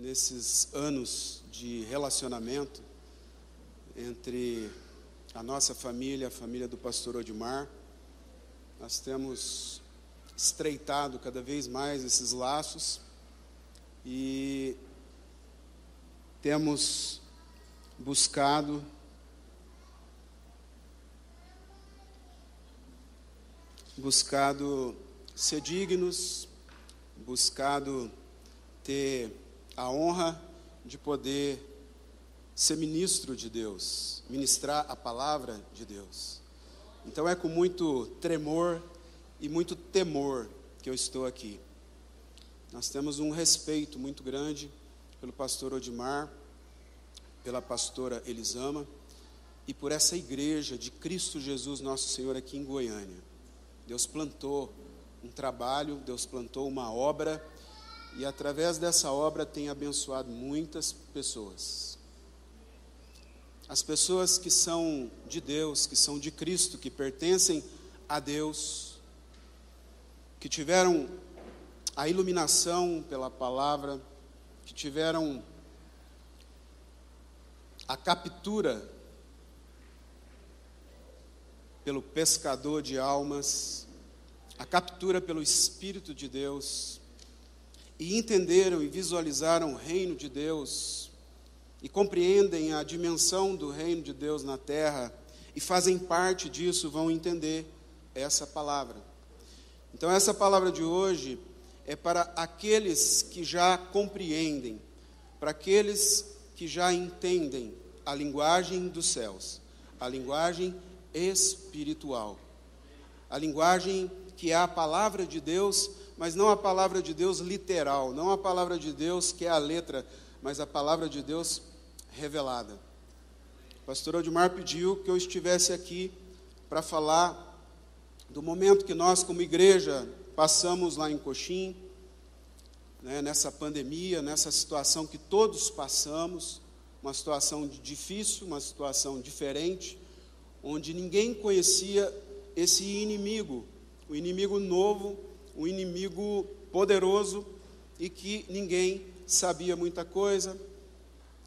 nesses anos de relacionamento entre a nossa família, a família do pastor Odimar. Nós temos estreitado cada vez mais esses laços e temos buscado buscado ser dignos, buscado ter a honra de poder ser ministro de Deus, ministrar a palavra de Deus. Então é com muito tremor e muito temor que eu estou aqui. Nós temos um respeito muito grande pelo pastor Odimar, pela pastora Elisama e por essa igreja de Cristo Jesus, nosso Senhor, aqui em Goiânia. Deus plantou um trabalho, Deus plantou uma obra e através dessa obra tem abençoado muitas pessoas. As pessoas que são de Deus, que são de Cristo, que pertencem a Deus, que tiveram a iluminação pela palavra, que tiveram a captura pelo pescador de almas, a captura pelo Espírito de Deus, e entenderam e visualizaram o reino de Deus, e compreendem a dimensão do reino de Deus na terra, e fazem parte disso, vão entender essa palavra. Então, essa palavra de hoje é para aqueles que já compreendem, para aqueles que já entendem a linguagem dos céus, a linguagem espiritual. A linguagem que é a palavra de Deus, mas não a palavra de Deus literal, não a palavra de Deus que é a letra, mas a palavra de Deus revelada. O pastor Odmar pediu que eu estivesse aqui para falar do momento que nós, como igreja, passamos lá em Coxim, né, nessa pandemia, nessa situação que todos passamos, uma situação difícil, uma situação diferente, onde ninguém conhecia esse inimigo, o inimigo novo, o inimigo poderoso e que ninguém sabia muita coisa.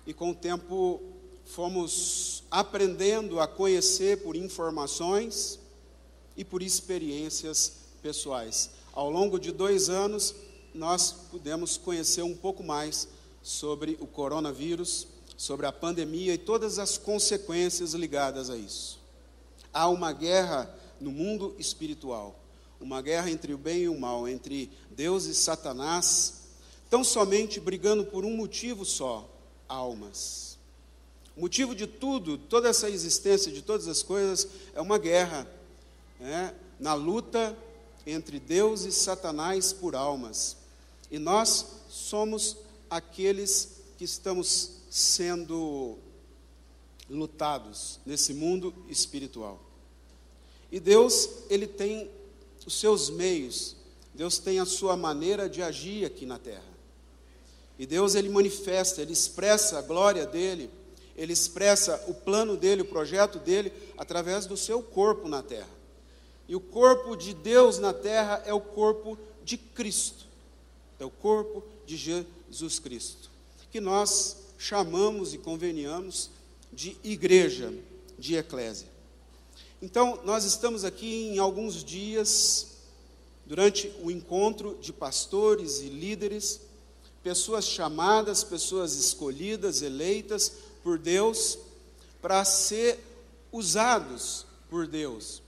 E com o tempo fomos aprendendo a conhecer por informações e por experiências pessoais. Ao longo de dois anos, nós pudemos conhecer um pouco mais sobre o coronavírus, sobre a pandemia e todas as consequências ligadas a isso. Há uma guerra no mundo espiritual, uma guerra entre o bem e o mal, entre Deus e Satanás, tão somente brigando por um motivo só: almas. O motivo de tudo, toda essa existência de todas as coisas, é uma guerra, né? na luta entre Deus e Satanás por almas. E nós somos aqueles que estamos sendo lutados nesse mundo espiritual. E Deus, ele tem os seus meios, Deus tem a sua maneira de agir aqui na terra. E Deus ele manifesta, ele expressa a glória dele, ele expressa o plano dele, o projeto dele através do seu corpo na terra. E o corpo de Deus na terra é o corpo de Cristo. É o corpo de Jesus Cristo, que nós chamamos e conveniamos de igreja, de eclésia. Então, nós estamos aqui em alguns dias, durante o encontro de pastores e líderes, pessoas chamadas, pessoas escolhidas, eleitas por Deus, para ser usados por Deus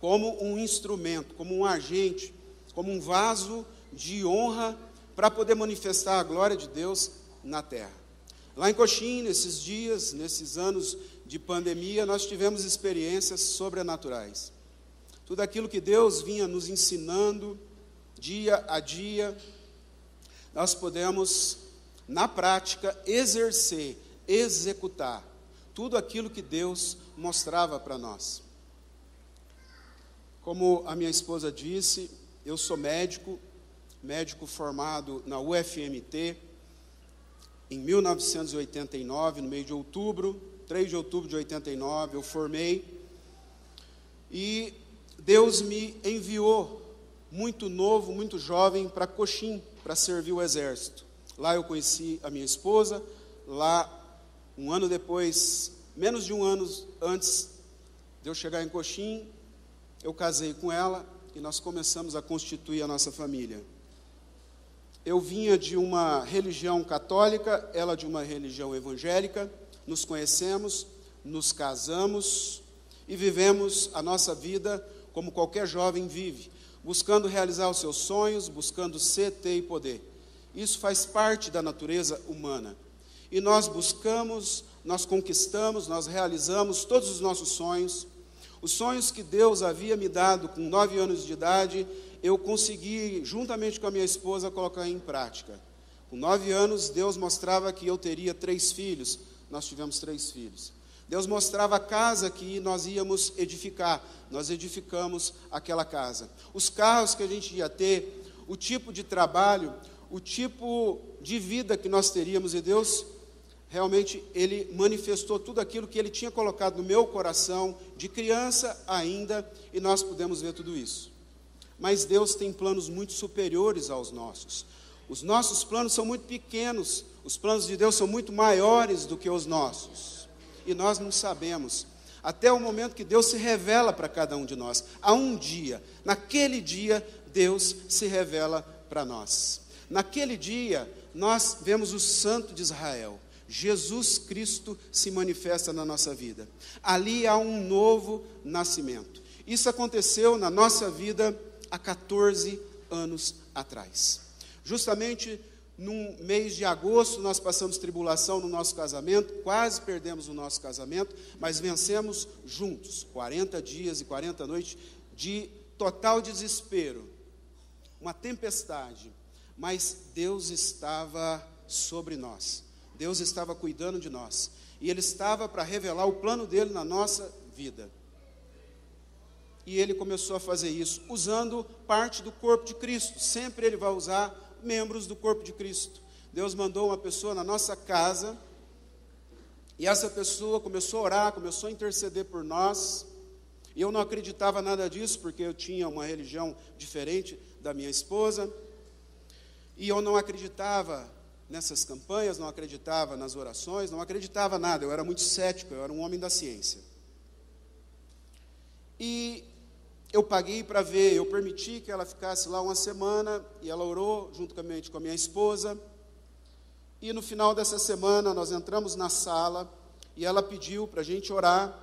como um instrumento, como um agente, como um vaso de honra para poder manifestar a glória de Deus na terra. Lá em Coxim, nesses dias, nesses anos de pandemia, nós tivemos experiências sobrenaturais. Tudo aquilo que Deus vinha nos ensinando dia a dia, nós podemos, na prática, exercer, executar tudo aquilo que Deus mostrava para nós. Como a minha esposa disse, eu sou médico, médico formado na UFMT, em 1989, no mês de outubro, 3 de outubro de 89, eu formei. E Deus me enviou, muito novo, muito jovem, para Coxim, para servir o exército. Lá eu conheci a minha esposa, lá um ano depois, menos de um ano antes de eu chegar em Coxim, eu casei com ela e nós começamos a constituir a nossa família. Eu vinha de uma religião católica, ela de uma religião evangélica, nos conhecemos, nos casamos e vivemos a nossa vida como qualquer jovem vive, buscando realizar os seus sonhos, buscando ser, ter e poder. Isso faz parte da natureza humana. E nós buscamos, nós conquistamos, nós realizamos todos os nossos sonhos. Os sonhos que Deus havia me dado com nove anos de idade, eu consegui, juntamente com a minha esposa, colocar em prática. Com nove anos, Deus mostrava que eu teria três filhos. Nós tivemos três filhos. Deus mostrava a casa que nós íamos edificar. Nós edificamos aquela casa. Os carros que a gente ia ter, o tipo de trabalho, o tipo de vida que nós teríamos. E Deus realmente ele manifestou tudo aquilo que ele tinha colocado no meu coração de criança ainda, e nós pudemos ver tudo isso. Mas Deus tem planos muito superiores aos nossos. Os nossos planos são muito pequenos, os planos de Deus são muito maiores do que os nossos. E nós não sabemos, até o momento que Deus se revela para cada um de nós. Há um dia, naquele dia, Deus se revela para nós. Naquele dia, nós vemos o Santo de Israel. Jesus Cristo se manifesta na nossa vida. Ali há um novo nascimento. Isso aconteceu na nossa vida há 14 anos atrás. Justamente no mês de agosto, nós passamos tribulação no nosso casamento, quase perdemos o nosso casamento, mas vencemos juntos 40 dias e 40 noites de total desespero, uma tempestade, mas Deus estava sobre nós, Deus estava cuidando de nós, e Ele estava para revelar o plano dele na nossa vida. E ele começou a fazer isso usando parte do corpo de Cristo. Sempre ele vai usar membros do corpo de Cristo. Deus mandou uma pessoa na nossa casa, e essa pessoa começou a orar, começou a interceder por nós. E eu não acreditava nada disso, porque eu tinha uma religião diferente da minha esposa. E eu não acreditava nessas campanhas, não acreditava nas orações, não acreditava nada. Eu era muito cético, eu era um homem da ciência. E eu paguei para ver, eu permiti que ela ficasse lá uma semana e ela orou juntamente com a minha esposa. E no final dessa semana nós entramos na sala e ela pediu para a gente orar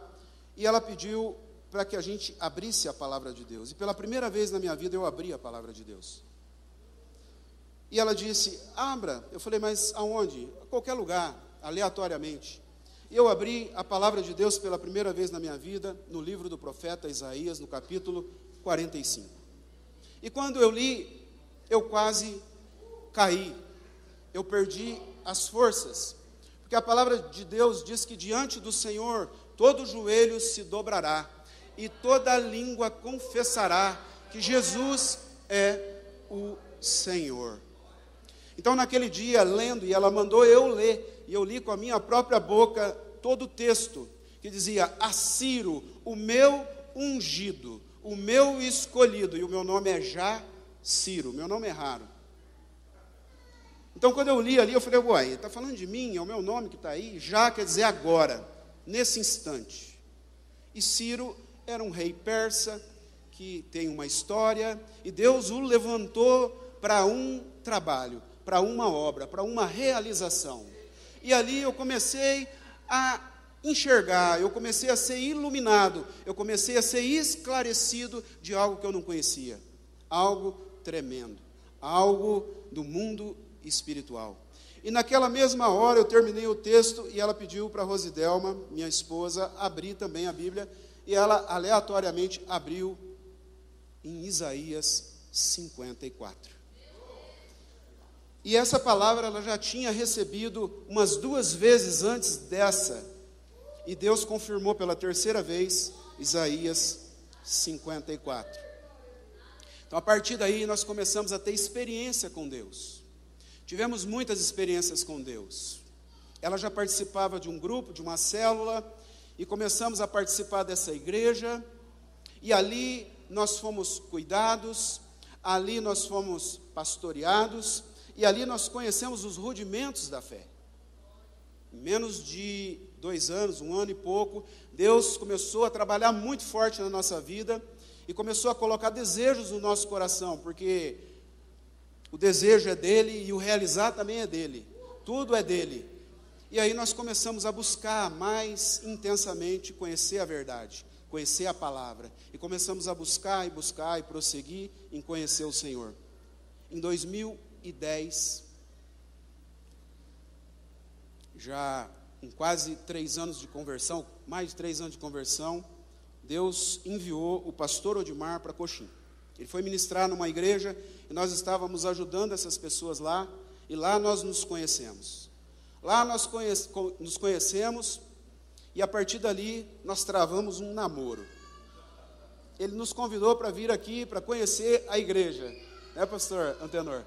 e ela pediu para que a gente abrisse a palavra de Deus. E pela primeira vez na minha vida eu abri a palavra de Deus. E ela disse: Abra. Eu falei: Mas aonde? A qualquer lugar, aleatoriamente. Eu abri a palavra de Deus pela primeira vez na minha vida, no livro do profeta Isaías, no capítulo 45. E quando eu li, eu quase caí, eu perdi as forças, porque a palavra de Deus diz que diante do Senhor todo joelho se dobrará e toda língua confessará que Jesus é o Senhor. Então, naquele dia, lendo, e ela mandou eu ler, e eu li com a minha própria boca todo o texto que dizia: A Ciro, o meu ungido, o meu escolhido, e o meu nome é já Ciro, meu nome é raro. Então, quando eu li ali, eu falei: Uai, está falando de mim, é o meu nome que está aí, já quer dizer agora, nesse instante. E Ciro era um rei persa que tem uma história, e Deus o levantou para um trabalho, para uma obra, para uma realização. E ali eu comecei a enxergar, eu comecei a ser iluminado, eu comecei a ser esclarecido de algo que eu não conhecia, algo tremendo, algo do mundo espiritual. E naquela mesma hora eu terminei o texto e ela pediu para Rosidelma, minha esposa, abrir também a Bíblia, e ela aleatoriamente abriu em Isaías 54. E essa palavra ela já tinha recebido umas duas vezes antes dessa. E Deus confirmou pela terceira vez Isaías 54. Então, a partir daí, nós começamos a ter experiência com Deus. Tivemos muitas experiências com Deus. Ela já participava de um grupo, de uma célula, e começamos a participar dessa igreja. E ali nós fomos cuidados, ali nós fomos pastoreados, e ali nós conhecemos os rudimentos da fé. Em menos de dois anos, um ano e pouco, Deus começou a trabalhar muito forte na nossa vida e começou a colocar desejos no nosso coração, porque o desejo é dele e o realizar também é dele. Tudo é dele. E aí nós começamos a buscar mais intensamente conhecer a verdade, conhecer a palavra. E começamos a buscar e buscar e prosseguir em conhecer o Senhor. Em 2010, já em quase três anos de conversão, mais de três anos de conversão, Deus enviou o pastor Odimar para Coxim. Ele foi ministrar numa igreja e nós estávamos ajudando essas pessoas lá, e lá nós nos conhecemos. Lá nós conhece, nos conhecemos e a partir dali nós travamos um namoro. Ele nos convidou para vir aqui para conhecer a igreja, né, pastor Antenor?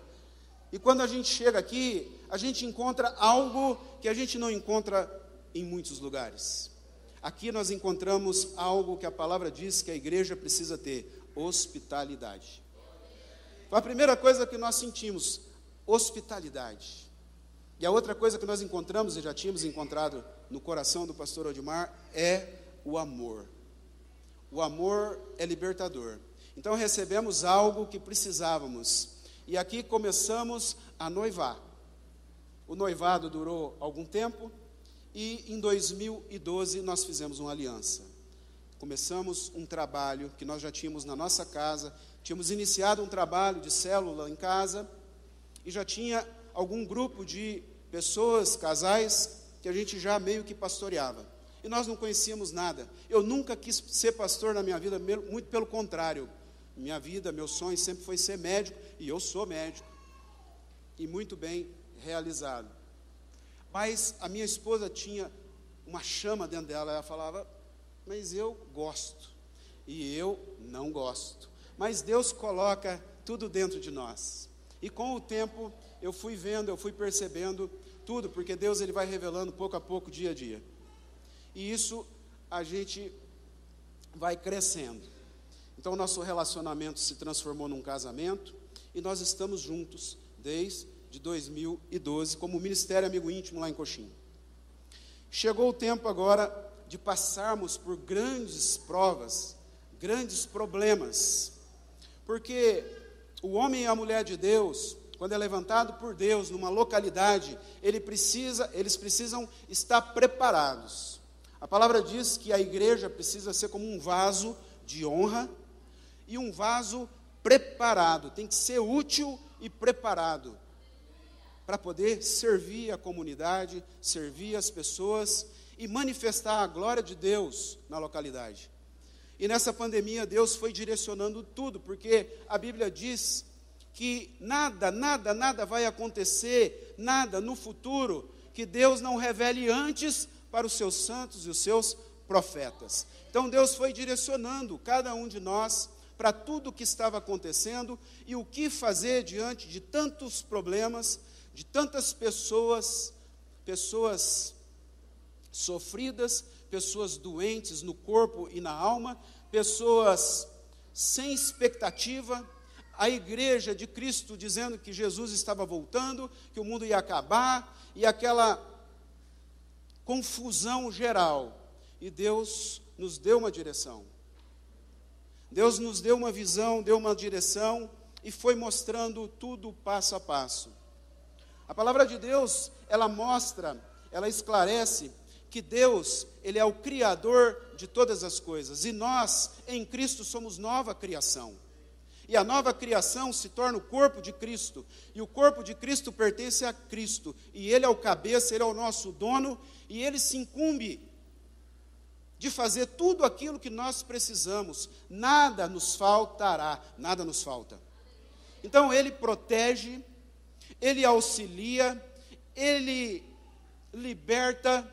E quando a gente chega aqui, a gente encontra algo que a gente não encontra em muitos lugares. Aqui nós encontramos algo que a palavra diz que a igreja precisa ter: hospitalidade. Foi a primeira coisa que nós sentimos: hospitalidade. E a outra coisa que nós encontramos, e já tínhamos encontrado no coração do pastor Odimar, é o amor. O amor é libertador. Então recebemos algo que precisávamos. E aqui começamos a noivar. O noivado durou algum tempo e em 2012 nós fizemos uma aliança começamos um trabalho que nós já tínhamos na nossa casa, tínhamos iniciado um trabalho de célula em casa e já tinha algum grupo de pessoas, casais, que a gente já meio que pastoreava. E nós não conhecíamos nada. Eu nunca quis ser pastor na minha vida, muito pelo contrário. Minha vida, meu sonho sempre foi ser médico, e eu sou médico. E muito bem realizado. Mas a minha esposa tinha uma chama dentro dela, ela falava: mas eu gosto e eu não gosto. Mas Deus coloca tudo dentro de nós. E com o tempo eu fui vendo, eu fui percebendo tudo, porque Deus ele vai revelando pouco a pouco, dia a dia. E isso a gente vai crescendo. Então nosso relacionamento se transformou num casamento e nós estamos juntos desde 2012 como Ministério Amigo Íntimo lá em Coxim. Chegou o tempo agora de passarmos por grandes provas, grandes problemas. Porque o homem e a mulher de Deus, quando é levantado por Deus numa localidade, ele precisa, eles precisam estar preparados. A palavra diz que a igreja precisa ser como um vaso de honra e um vaso preparado, tem que ser útil e preparado para poder servir a comunidade, servir as pessoas e manifestar a glória de Deus na localidade. E nessa pandemia, Deus foi direcionando tudo, porque a Bíblia diz que nada, nada, nada vai acontecer, nada no futuro, que Deus não revele antes para os seus santos e os seus profetas. Então Deus foi direcionando cada um de nós para tudo o que estava acontecendo e o que fazer diante de tantos problemas, de tantas pessoas, pessoas sofridas, pessoas doentes no corpo e na alma, pessoas sem expectativa, a igreja de Cristo dizendo que Jesus estava voltando, que o mundo ia acabar, e aquela confusão geral. E Deus nos deu uma direção. Deus nos deu uma visão, deu uma direção e foi mostrando tudo passo a passo. A palavra de Deus, ela mostra, ela esclarece que Deus, ele é o criador de todas as coisas, e nós, em Cristo, somos nova criação. E a nova criação se torna o corpo de Cristo, e o corpo de Cristo pertence a Cristo, e ele é o cabeça, ele é o nosso dono, e ele se incumbe de fazer tudo aquilo que nós precisamos. Nada nos faltará, nada nos falta. Então ele protege, ele auxilia, ele liberta,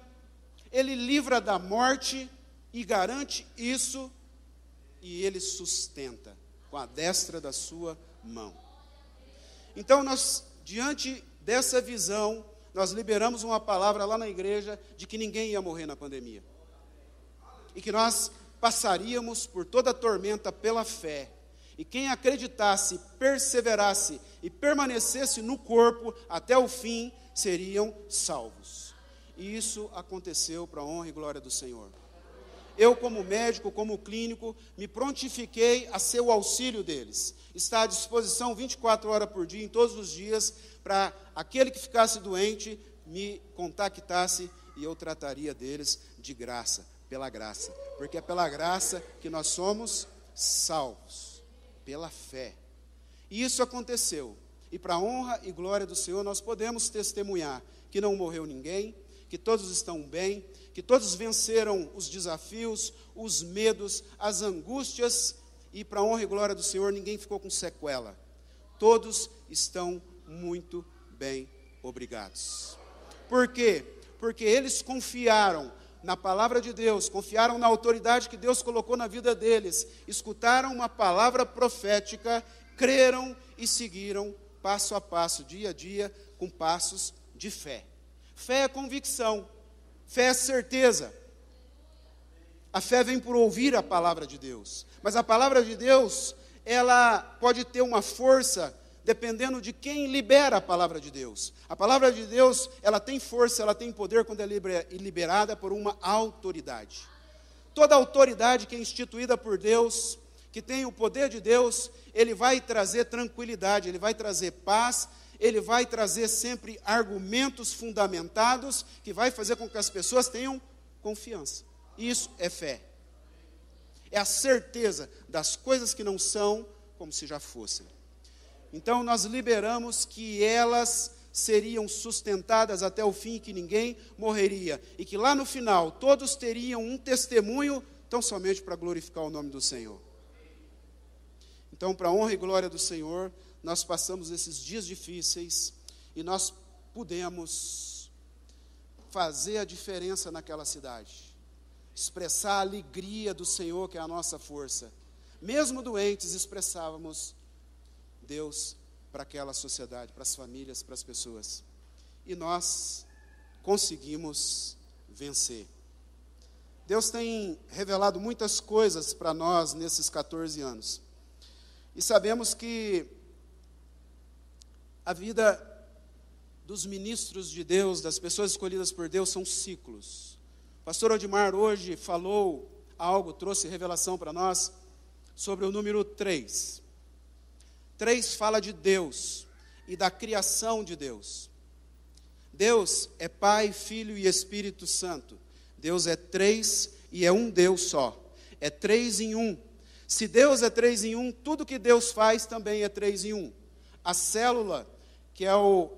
ele livra da morte e garante isso, e ele sustenta com a destra da sua mão. Então, nós, diante dessa visão, nós liberamos uma palavra lá na igreja de que ninguém ia morrer na pandemia. E que nós passaríamos por toda a tormenta pela fé. E quem acreditasse, perseverasse e permanecesse no corpo até o fim, seriam salvos. E isso aconteceu para a honra e glória do Senhor. Eu, como médico, como clínico, me prontifiquei a ser o auxílio deles. Está à disposição 24 horas por dia, em todos os dias, para aquele que ficasse doente me contactasse e eu trataria deles de graça, pela graça. Porque é pela graça que nós somos salvos, pela fé. E isso aconteceu. E para a honra e glória do Senhor, nós podemos testemunhar que não morreu ninguém, que todos estão bem, que todos venceram os desafios, os medos, as angústias, e para a honra e glória do Senhor, ninguém ficou com sequela. Todos estão muito bem, obrigados. Por quê? Porque eles confiaram na palavra de Deus, confiaram na autoridade que Deus colocou na vida deles, escutaram uma palavra profética, creram e seguiram passo a passo, dia a dia, com passos de fé. Fé é convicção, fé é certeza. A fé vem por ouvir a palavra de Deus. Mas a palavra de Deus, ela pode ter uma força dependendo de quem libera a palavra de Deus. A palavra de Deus, ela tem força, ela tem poder quando é liberada por uma autoridade. Toda autoridade que é instituída por Deus, que tem o poder de Deus, ele vai trazer tranquilidade, ele vai trazer paz ele vai trazer sempre argumentos fundamentados que vai fazer com que as pessoas tenham confiança. Isso é fé. É a certeza das coisas que não são como se já fossem. Então nós liberamos que elas seriam sustentadas até o fim, que ninguém morreria e que lá no final todos teriam um testemunho tão somente para glorificar o nome do Senhor. Então, para a honra e glória do Senhor, nós passamos esses dias difíceis e nós pudemos fazer a diferença naquela cidade, expressar a alegria do Senhor, que é a nossa força. Mesmo doentes, expressávamos Deus para aquela sociedade, para as famílias, para as pessoas. E nós conseguimos vencer. Deus tem revelado muitas coisas para nós nesses 14 anos. E sabemos que a vida dos ministros de Deus, das pessoas escolhidas por Deus, são ciclos. O pastor Odimar hoje falou algo, trouxe revelação para nós sobre o número 3. 3 fala de Deus e da criação de Deus. Deus é Pai, Filho e Espírito Santo. Deus é três e é um Deus só. É três em um. Se Deus é três em um, tudo que Deus faz também é três em um. A célula que é o,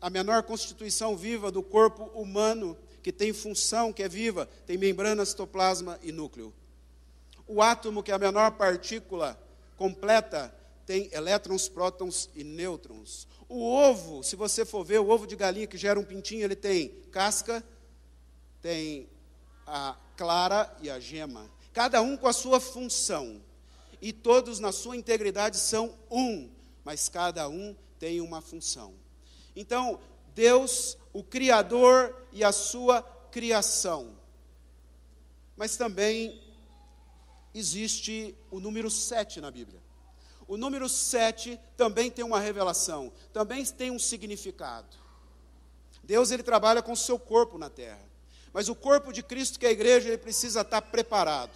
a menor constituição viva do corpo humano, que tem função, que é viva, tem membrana, citoplasma e núcleo. O átomo, que é a menor partícula completa, tem elétrons, prótons e nêutrons. O ovo, se você for ver, o ovo de galinha que gera um pintinho, ele tem casca, tem a clara e a gema. Cada um com a sua função. E todos na sua integridade são um, mas cada um tem uma função. Então, Deus, o Criador e a sua criação. Mas também existe o número 7 na Bíblia. O número 7 também tem uma revelação, também tem um significado. Deus ele trabalha com o seu corpo na terra. Mas o corpo de Cristo, que é a igreja, ele precisa estar preparado.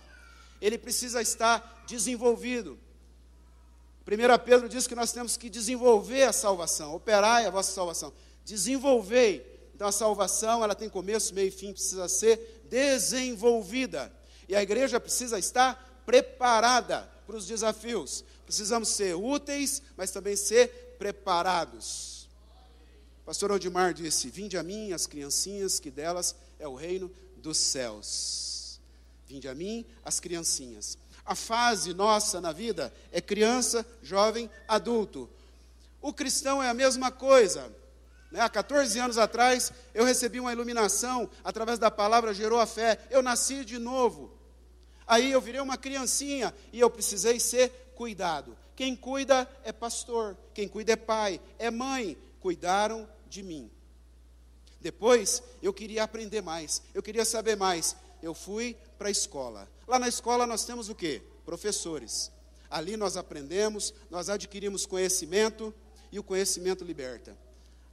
Ele precisa estar desenvolvido. 1 Pedro diz que nós temos que desenvolver a salvação, operar a vossa salvação. Desenvolver. Então a salvação, ela tem começo, meio e fim, precisa ser desenvolvida. E a igreja precisa estar preparada para os desafios. Precisamos ser úteis, mas também ser preparados. O pastor Odimar disse: Vinde a mim, as criancinhas, que delas é o reino dos céus. Vinde a mim, as criancinhas. A fase nossa na vida é criança, jovem, adulto. O cristão é a mesma coisa. Né? Há 14 anos atrás, eu recebi uma iluminação através da palavra gerou a fé. Eu nasci de novo. Aí eu virei uma criancinha e eu precisei ser cuidado. Quem cuida é pastor, quem cuida é pai, é mãe. Cuidaram de mim. Depois eu queria aprender mais, eu queria saber mais. Eu fui para a escola. Lá na escola nós temos o quê? Professores. Ali nós aprendemos, nós adquirimos conhecimento e o conhecimento liberta.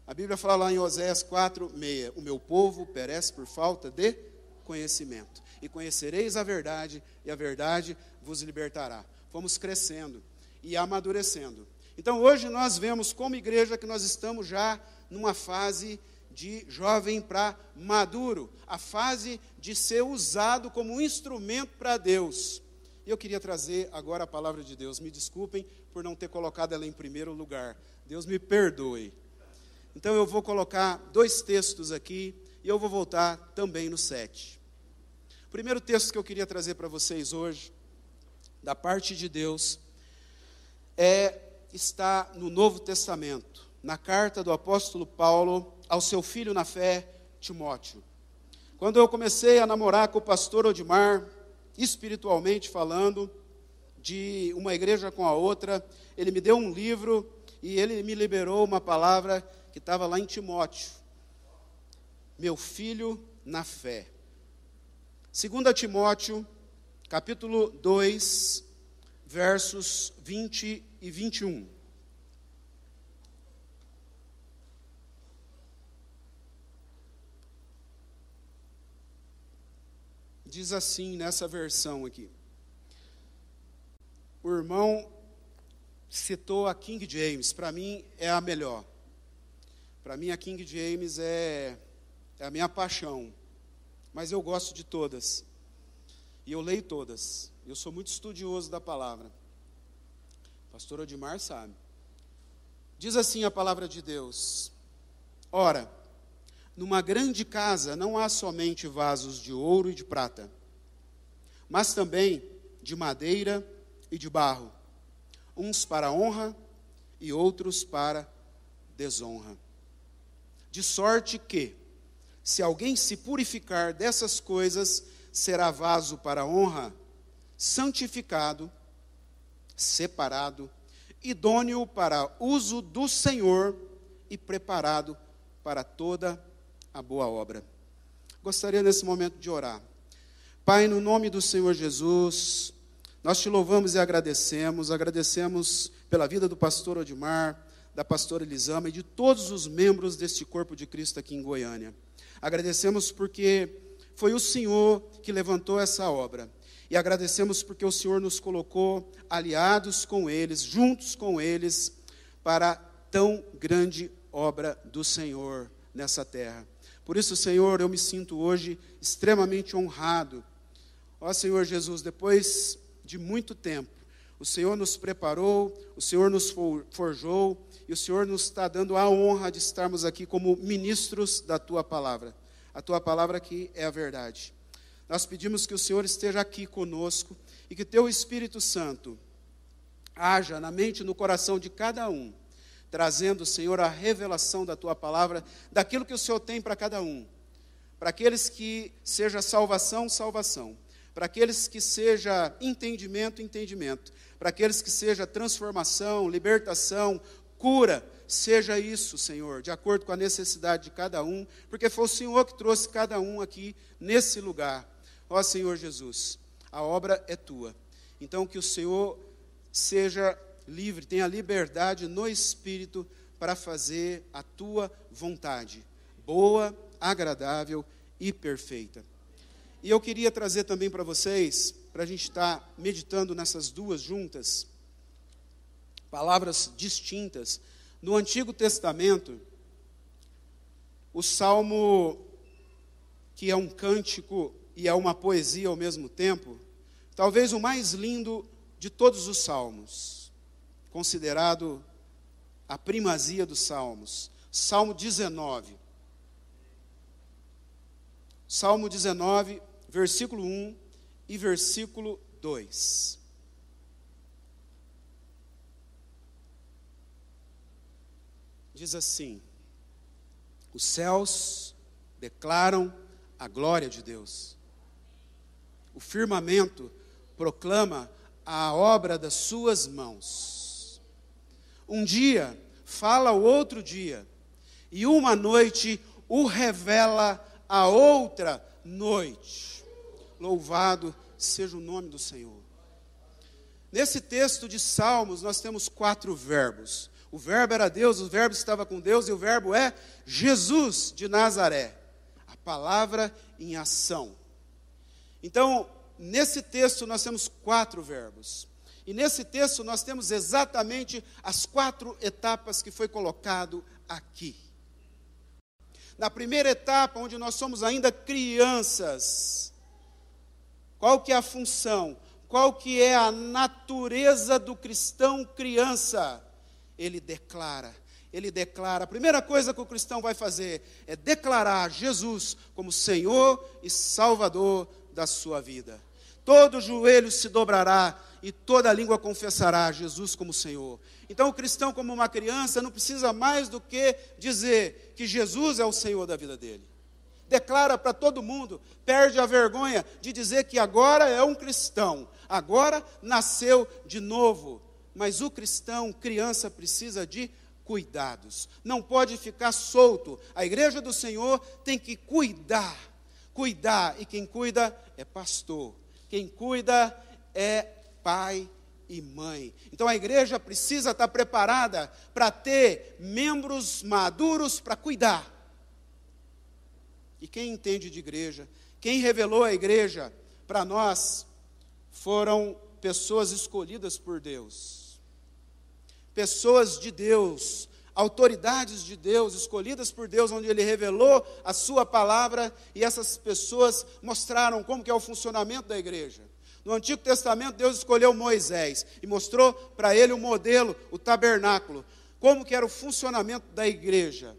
A Bíblia fala lá em Oséias 4, 6, o meu povo perece por falta de conhecimento. E conhecereis a verdade, e a verdade vos libertará. Fomos crescendo e amadurecendo. Então hoje nós vemos como igreja que nós estamos já numa fase de jovem para maduro, a fase de ser usado como um instrumento para Deus. Eu queria trazer agora a palavra de Deus. Me desculpem por não ter colocado ela em primeiro lugar. Deus me perdoe. Então eu vou colocar dois textos aqui e eu vou voltar também no 7. O primeiro texto que eu queria trazer para vocês hoje, da parte de Deus, é está no Novo Testamento, na carta do apóstolo Paulo ao seu filho na fé, Timóteo. Quando eu comecei a namorar com o pastor Odimar, espiritualmente falando, de uma igreja com a outra, ele me deu um livro e ele me liberou uma palavra que estava lá em Timóteo. Meu filho na fé. 2 Timóteo, capítulo 2, versos 20 e 21. Diz assim nessa versão aqui. O irmão citou a King James, para mim é a melhor. Para mim, a King James é, é a minha paixão, mas eu gosto de todas. E eu leio todas. Eu sou muito estudioso da palavra. pastor Odimar sabe. Diz assim a palavra de Deus: Ora, numa grande casa não há somente vasos de ouro e de prata, mas também de madeira e de barro, uns para honra e outros para desonra. De sorte que, se alguém se purificar dessas coisas, será vaso para honra, santificado, separado, idôneo para uso do Senhor e preparado para toda a boa obra. Gostaria nesse momento de orar. Pai, no nome do Senhor Jesus, nós te louvamos e agradecemos, agradecemos pela vida do pastor Odimar, da pastora Elisama e de todos os membros deste corpo de Cristo aqui em Goiânia. Agradecemos porque foi o Senhor que levantou essa obra. E agradecemos porque o Senhor nos colocou aliados com eles, juntos com eles, para tão grande obra do Senhor nessa terra. Por isso, Senhor, eu me sinto hoje extremamente honrado. Ó Senhor Jesus, depois de muito tempo, o Senhor nos preparou, o Senhor nos forjou e o Senhor nos está dando a honra de estarmos aqui como ministros da tua palavra. A tua palavra aqui é a verdade. Nós pedimos que o Senhor esteja aqui conosco e que teu Espírito Santo haja na mente e no coração de cada um, trazendo, Senhor, a revelação da tua palavra, daquilo que o Senhor tem para cada um. Para aqueles que seja salvação, salvação para aqueles que seja entendimento, entendimento, para aqueles que seja transformação, libertação, cura, seja isso, Senhor, de acordo com a necessidade de cada um, porque foi o Senhor que trouxe cada um aqui nesse lugar. Ó Senhor Jesus, a obra é tua. Então que o Senhor seja livre, tenha liberdade no espírito para fazer a tua vontade, boa, agradável e perfeita. E eu queria trazer também para vocês, para a gente estar tá meditando nessas duas juntas, palavras distintas. No Antigo Testamento, o salmo, que é um cântico e é uma poesia ao mesmo tempo, talvez o mais lindo de todos os salmos, considerado a primazia dos salmos. Salmo 19. Salmo 19, versículo 1 e versículo 2. Diz assim: Os céus declaram a glória de Deus, o firmamento proclama a obra das suas mãos. Um dia fala o outro dia, e uma noite o revela a outra noite. Louvado seja o nome do Senhor. Nesse texto de Salmos, nós temos quatro verbos. O verbo era Deus, o verbo estava com Deus, e o verbo é Jesus de Nazaré. A palavra em ação. Então, nesse texto, nós temos quatro verbos. E nesse texto, nós temos exatamente as quatro etapas que foi colocado aqui. Na primeira etapa, onde nós somos ainda crianças, qual que é a função? Qual que é a natureza do cristão criança? Ele declara, ele declara. A primeira coisa que o cristão vai fazer é declarar Jesus como Senhor e Salvador da sua vida. Todo joelho se dobrará e toda língua confessará Jesus como Senhor. Então, o cristão, como uma criança, não precisa mais do que dizer que Jesus é o Senhor da vida dele. Declara para todo mundo, perde a vergonha de dizer que agora é um cristão, agora nasceu de novo. Mas o cristão, criança, precisa de cuidados, não pode ficar solto. A igreja do Senhor tem que cuidar, cuidar, e quem cuida é pastor, quem cuida é pai e mãe. Então a igreja precisa estar preparada para ter membros maduros para cuidar. E quem entende de igreja, quem revelou a igreja para nós, foram pessoas escolhidas por Deus. Pessoas de Deus, autoridades de Deus, escolhidas por Deus, onde Ele revelou a Sua palavra, e essas pessoas mostraram como que é o funcionamento da igreja. No Antigo Testamento, Deus escolheu Moisés e mostrou para ele o modelo, o tabernáculo, como que era o funcionamento da igreja.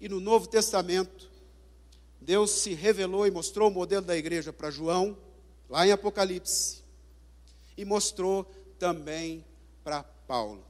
E no Novo Testamento, Deus se revelou e mostrou o modelo da igreja para João, lá em Apocalipse, e mostrou também para Paulo.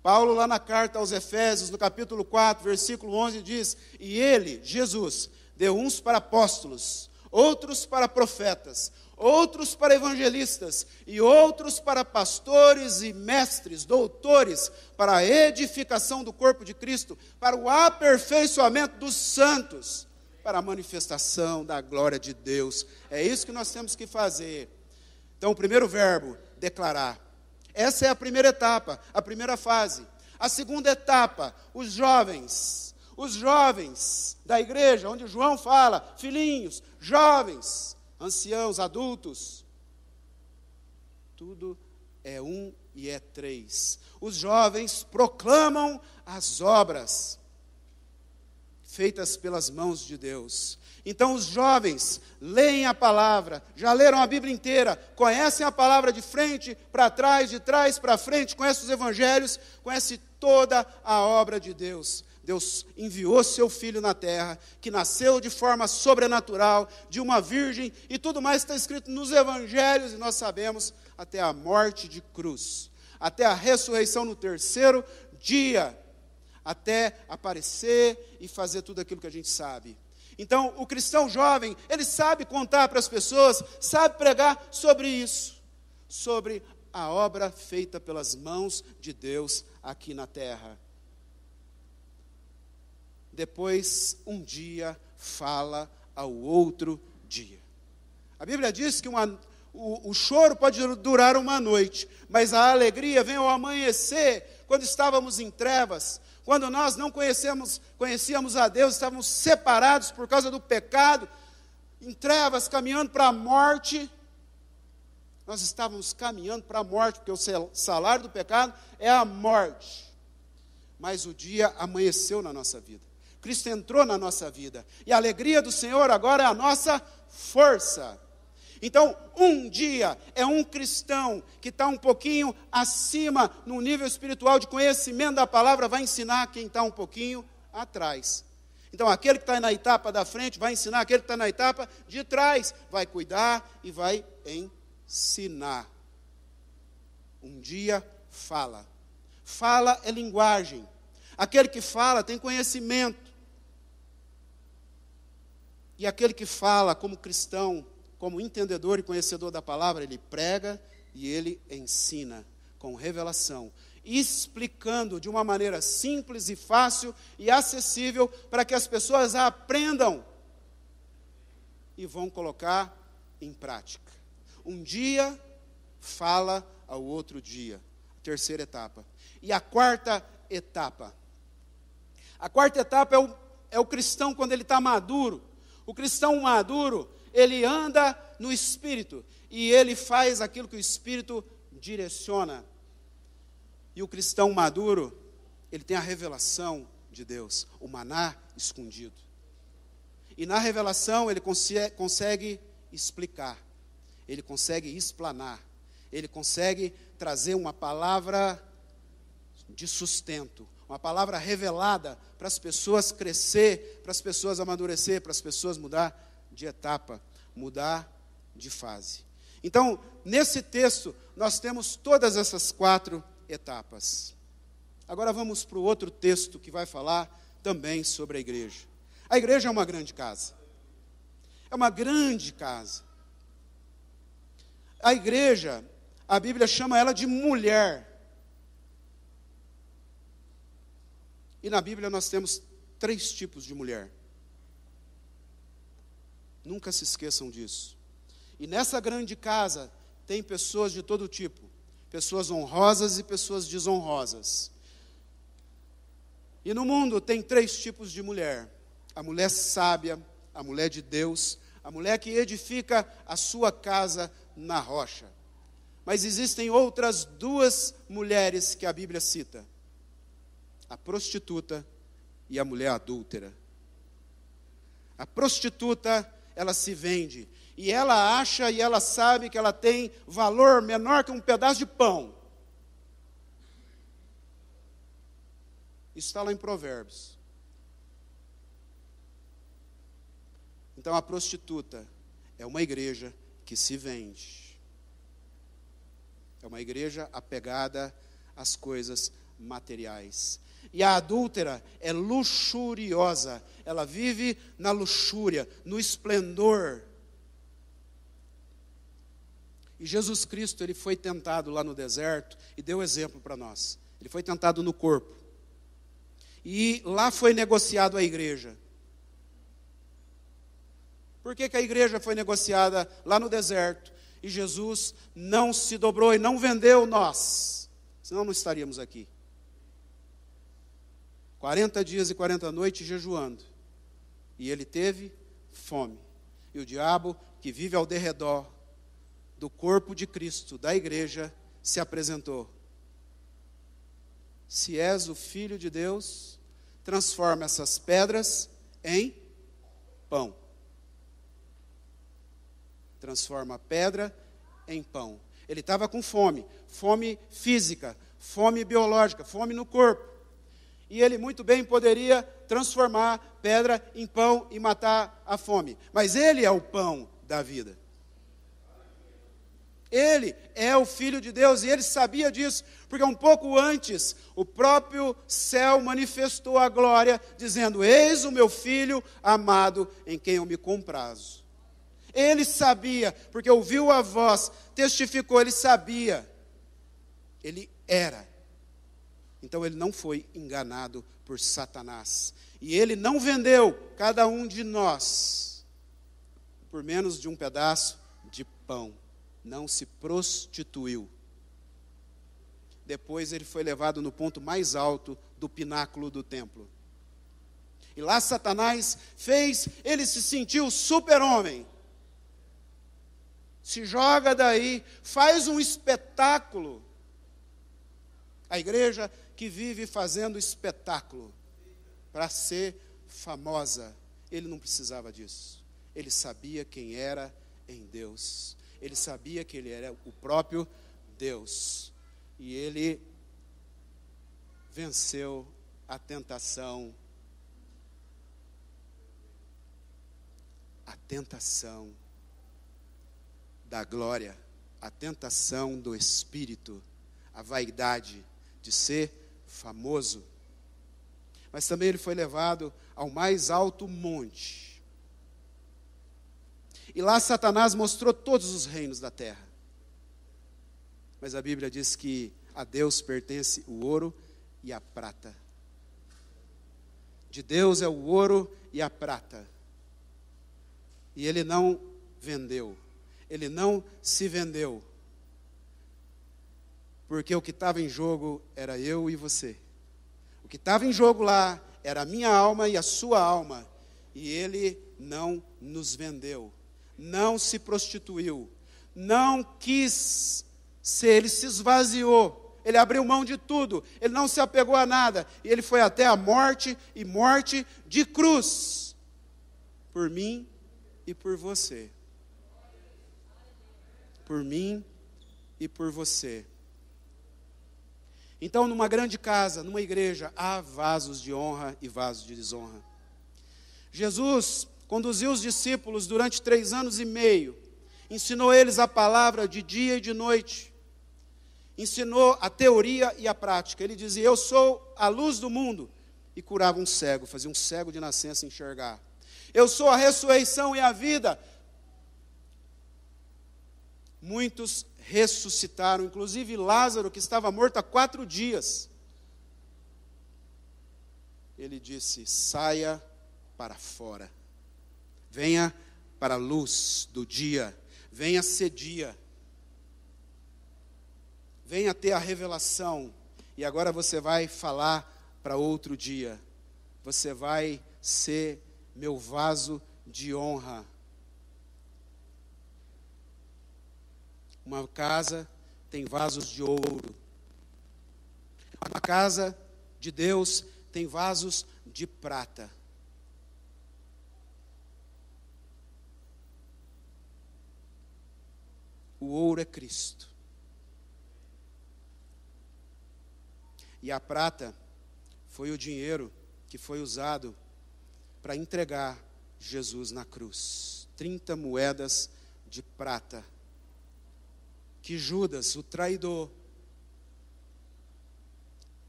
Paulo, lá na carta aos Efésios, no capítulo 4, versículo 11, diz: E ele, Jesus, deu uns para apóstolos, outros para profetas, outros para evangelistas, e outros para pastores e mestres, doutores, para a edificação do corpo de Cristo, para o aperfeiçoamento dos santos, para a manifestação da glória de Deus. É isso que nós temos que fazer. Então, o primeiro verbo, declarar. Essa é a primeira etapa, a primeira fase. A segunda etapa, os jovens. Os jovens da igreja, onde João fala, filhinhos, jovens, anciãos, adultos. Tudo é um e é três. Os jovens proclamam as obras feitas pelas mãos de Deus. Então os jovens leem a palavra, já leram a Bíblia inteira, conhecem a palavra de frente para trás, de trás para frente, conhecem os evangelhos, conhecem toda a obra de Deus. Deus enviou seu filho na terra, que nasceu de forma sobrenatural, de uma virgem, e tudo mais está escrito nos evangelhos, e nós sabemos até a morte de cruz, até a ressurreição no terceiro dia, até aparecer e fazer tudo aquilo que a gente sabe. Então, o cristão jovem, ele sabe contar para as pessoas, sabe pregar sobre isso, sobre a obra feita pelas mãos de Deus aqui na terra depois um dia fala ao outro dia. A Bíblia diz que uma, o, o, choro pode durar uma noite, mas a alegria vem ao amanhecer, quando estávamos em trevas, quando nós não conhecemos, conhecíamos a Deus, estávamos separados por causa do pecado, em trevas, caminhando para a morte. Nós estávamos caminhando para a morte, porque o salário do pecado é a morte. Mas o dia amanheceu na nossa vida. Cristo entrou na nossa vida. E a alegria do Senhor agora é a nossa força. Então, um dia é um cristão que está um pouquinho acima no nível espiritual de conhecimento da palavra, vai ensinar quem está um pouquinho atrás. Então, aquele que está na etapa da frente vai ensinar aquele que está na etapa de trás, vai cuidar e vai ensinar. Um dia fala. Fala é linguagem. Aquele que fala tem conhecimento. E aquele que fala como cristão, como entendedor e conhecedor da palavra, ele prega e ele ensina com revelação, explicando de uma maneira simples e fácil e acessível para que as pessoas aprendam e vão colocar em prática. Um dia fala ao outro dia. Terceira etapa. E a quarta etapa. A quarta etapa é o, é o cristão quando ele está maduro. O cristão maduro, ele anda no Espírito e ele faz aquilo que o Espírito direciona. E o cristão maduro, ele tem a revelação de Deus, o maná escondido. E na revelação ele consegue explicar, ele consegue explanar, ele consegue trazer uma palavra de sustento, uma palavra revelada para as pessoas crescer, para as pessoas amadurecer, para as pessoas mudar de etapa, mudar de fase. Então, nesse texto, nós temos todas essas quatro etapas. Agora vamos para o outro texto que vai falar também sobre a igreja. A igreja é uma grande casa. É uma grande casa. A igreja, a Bíblia chama ela de mulher. E na Bíblia nós temos três tipos de mulher. Nunca se esqueçam disso. E nessa grande casa tem pessoas de todo tipo: pessoas honrosas e pessoas desonrosas. E no mundo tem três tipos de mulher: a mulher sábia, a mulher de Deus, a mulher que edifica a sua casa na rocha. Mas existem outras duas mulheres que a Bíblia cita: a prostituta e a mulher adúltera. A prostituta, ela se vende, e ela acha e ela sabe que ela tem valor menor que um pedaço de pão. Isso está lá em Provérbios. Então a prostituta é uma igreja que se vende. É uma igreja apegada às coisas materiais. E a adúltera é luxuriosa, ela vive na luxúria, no esplendor. E Jesus Cristo, ele foi tentado lá no deserto e deu exemplo para nós. Ele foi tentado no corpo. E lá foi negociado a igreja. Por que, que a igreja foi negociada lá no deserto e Jesus não se dobrou e não vendeu nós? Senão não estaríamos aqui. 40 dias e 40 noites jejuando. E ele teve fome. E o diabo, que vive ao derredor do corpo de Cristo, da igreja, se apresentou. Se és o filho de Deus, transforma essas pedras em pão. Transforma a pedra em pão. Ele estava com fome, fome física, fome biológica, fome no corpo. E ele muito bem poderia transformar pedra em pão e matar a fome. Mas ele é o pão da vida. Ele é o Filho de Deus e ele sabia disso, porque um pouco antes o próprio céu manifestou a glória, dizendo: Eis o meu Filho amado em quem eu me comprazo. Ele sabia, porque ouviu a voz, testificou, ele sabia. Ele era. Então ele não foi enganado por Satanás. E ele não vendeu cada um de nós por menos de um pedaço de pão não se prostituiu. Depois ele foi levado no ponto mais alto do pináculo do templo. E lá Satanás fez, ele se sentiu super-homem. Se joga daí, faz um espetáculo. A igreja que vive fazendo espetáculo para ser famosa, ele não precisava disso. Ele sabia quem era em Deus ele sabia que ele era o próprio Deus. E ele venceu a tentação. A tentação da glória, a tentação do espírito, a vaidade de ser famoso. Mas também ele foi levado ao mais alto monte e lá Satanás mostrou todos os reinos da terra. Mas a Bíblia diz que a Deus pertence o ouro e a prata. De Deus é o ouro e a prata. E ele não vendeu, ele não se vendeu. Porque o que estava em jogo era eu e você. O que estava em jogo lá era a minha alma e a sua alma. E ele não nos vendeu, não se prostituiu, não quis ser, ele se esvaziou, ele abriu mão de tudo, ele não se apegou a nada, e ele foi até a morte e morte de cruz, por mim e por você. Por mim e por você. Então, numa grande casa, numa igreja, há vasos de honra e vasos de desonra. Jesus conduziu os discípulos durante três anos e meio, ensinou eles a palavra de dia e de noite, ensinou a teoria e a prática. Ele dizia: Eu sou a luz do mundo, e curava um cego, fazia um cego de nascença enxergar. Eu sou a ressurreição e a vida. Muitos ressuscitaram, inclusive Lázaro, que estava morto há quatro dias. Ele disse: saia para fora, venha para a luz do dia, venha ser dia, venha ter a revelação, e agora você vai falar para outro dia, você vai ser meu vaso de honra. Uma casa tem vasos de ouro. Uma casa de Deus tem vasos de prata. O ouro é Cristo. E a prata foi o dinheiro que foi usado para entregar Jesus na cruz. 30 moedas de prata. Que Judas, o traidor,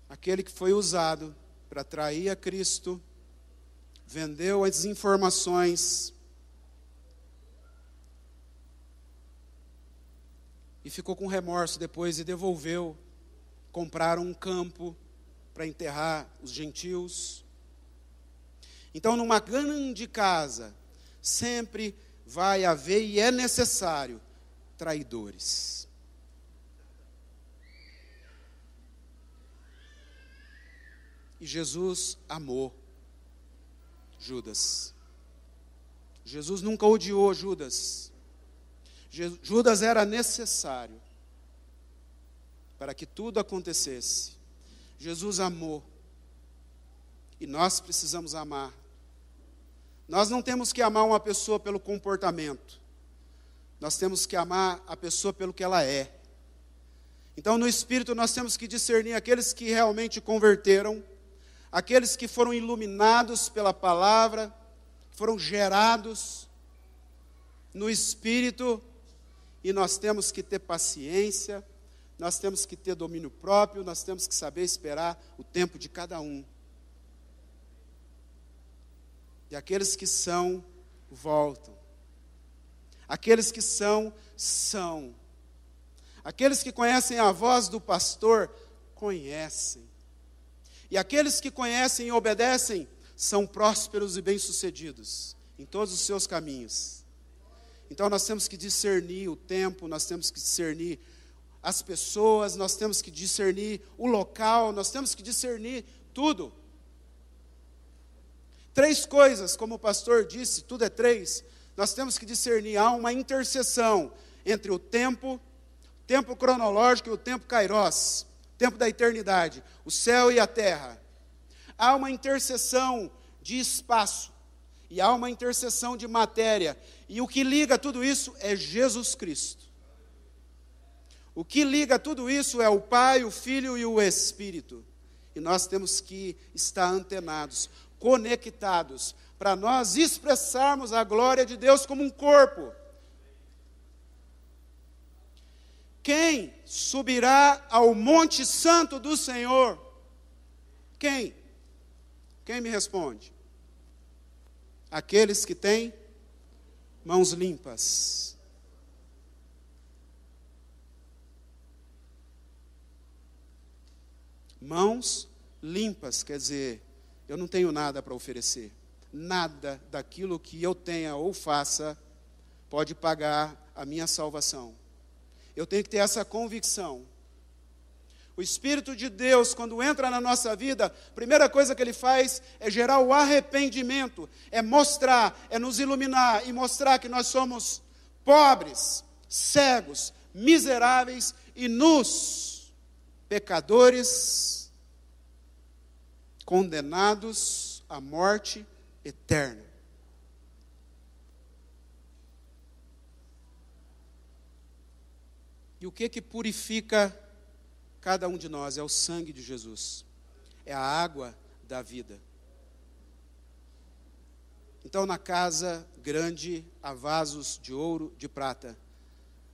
aquele que foi usado para trair a Cristo, vendeu as informações e ficou com remorso depois e devolveu. Compraram um campo para enterrar os gentios. Então, numa grande casa, sempre vai haver e é necessário traidores. E Jesus amou Judas. Jesus nunca odiou Judas. Judas era necessário para que tudo acontecesse. Jesus amou. E nós precisamos amar nós não temos que amar uma pessoa pelo comportamento, nós temos que amar a pessoa pelo que ela é. Então, no espírito, nós temos que discernir aqueles que realmente converteram, aqueles que foram iluminados pela palavra, foram gerados no espírito, e nós temos que ter paciência, nós temos que ter domínio próprio, nós temos que saber esperar o tempo de cada um. E aqueles que são, voltam. Aqueles que são, são. Aqueles que conhecem a voz do pastor, conhecem. E aqueles que conhecem e obedecem, são prósperos e bem-sucedidos em todos os seus caminhos. Então nós temos que discernir o tempo, nós temos que discernir as pessoas, nós temos que discernir o local, nós temos que discernir tudo. Três coisas, como o pastor disse, tudo é três. Nós temos que discernir, há uma interseção entre o tempo, tempo cronológico e o tempo kairos, tempo da eternidade, o céu e a terra. Há uma interseção de espaço e há uma interseção de matéria. E o que liga tudo isso é Jesus Cristo. O que liga tudo isso é o Pai, o Filho e o Espírito. E nós temos que estar antenados conectados, para nós expressarmos a glória de Deus como um corpo. Quem subirá ao Monte Santo do Senhor? Quem? Quem me responde? Aqueles que têm mãos limpas. Mãos limpas, quer dizer, eu não tenho nada para oferecer. Nada daquilo que eu tenha ou faça pode pagar a minha salvação. Eu tenho que ter essa convicção O Espírito de Deus, quando entra na nossa vida, a primeira coisa que ele faz é gerar o arrependimento, é mostrar, é nos iluminar e mostrar que nós somos pobres, cegos, miseráveis e nus, pecadores, condenados à morte eterna. E o que que purifica cada um de nós? É o sangue de Jesus. É a água da vida. Então, na casa grande há vasos de ouro, de prata,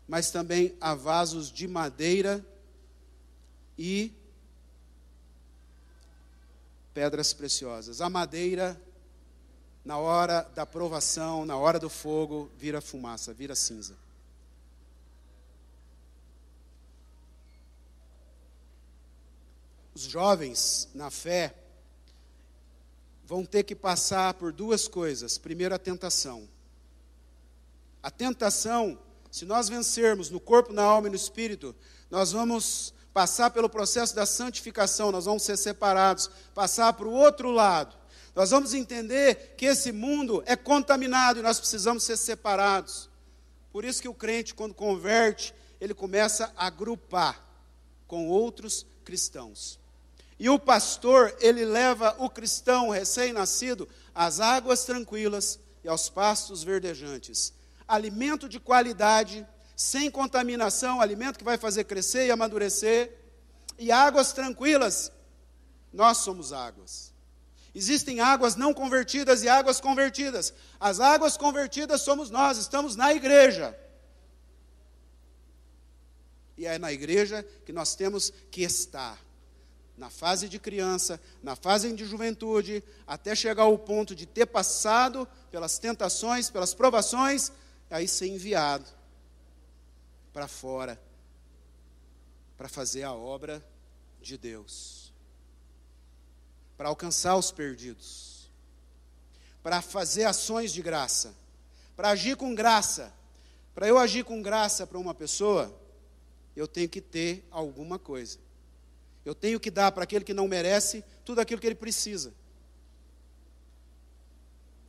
mas também há vasos de madeira e pedras preciosas. A madeira, na hora da provação, na hora do fogo, vira fumaça, vira cinza. Os jovens na fé vão ter que passar por duas coisas. Primeiro, a tentação. A tentação, se nós vencermos no corpo, na alma e no espírito, nós vamos passar pelo processo da santificação, nós vamos ser separados, passar para o outro lado. Nós vamos entender que esse mundo é contaminado e nós precisamos ser separados. Por isso que o crente, quando converte, ele começa a agrupar com outros cristãos. E o pastor, ele leva o cristão recém-nascido às águas tranquilas e aos pastos verdejantes. Alimento de qualidade, sem contaminação, alimento que vai fazer crescer e amadurecer. E águas tranquilas, nós somos águas. Existem águas não convertidas e águas convertidas. As águas convertidas somos nós, estamos na igreja. E é na igreja que nós temos que estar na fase de criança, na fase de juventude, até chegar ao ponto de ter passado pelas tentações, pelas provações, aí ser enviado para fora para fazer a obra de Deus, para alcançar os perdidos, para fazer ações de graça, para agir com graça. Para eu agir com graça para uma pessoa, eu tenho que ter alguma coisa. Eu tenho que dar para aquele que não merece tudo aquilo que ele precisa.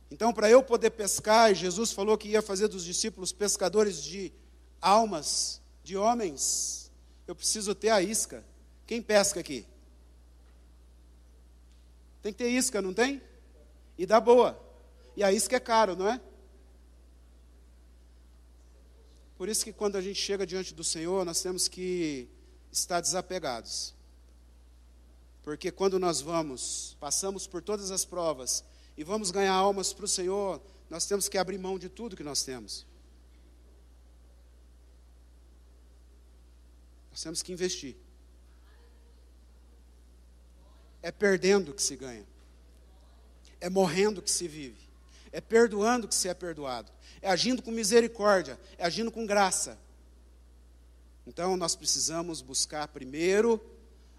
Então, para eu poder pescar, Jesus falou que ia fazer dos discípulos pescadores de almas, de homens, eu preciso ter a isca. Quem pesca aqui? Tem que ter isca, não tem? E dá boa. E a isca é caro, não é? Por isso que quando a gente chega diante do Senhor, nós temos que estar desapegados. Porque quando nós vamos, passamos por todas as provas e vamos ganhar almas para o Senhor, nós temos que abrir mão de tudo que nós temos. Nós temos que investir. É perdendo que se ganha. É morrendo que se vive. É perdoando que se é perdoado. É agindo com misericórdia. É agindo com graça. Então nós precisamos buscar primeiro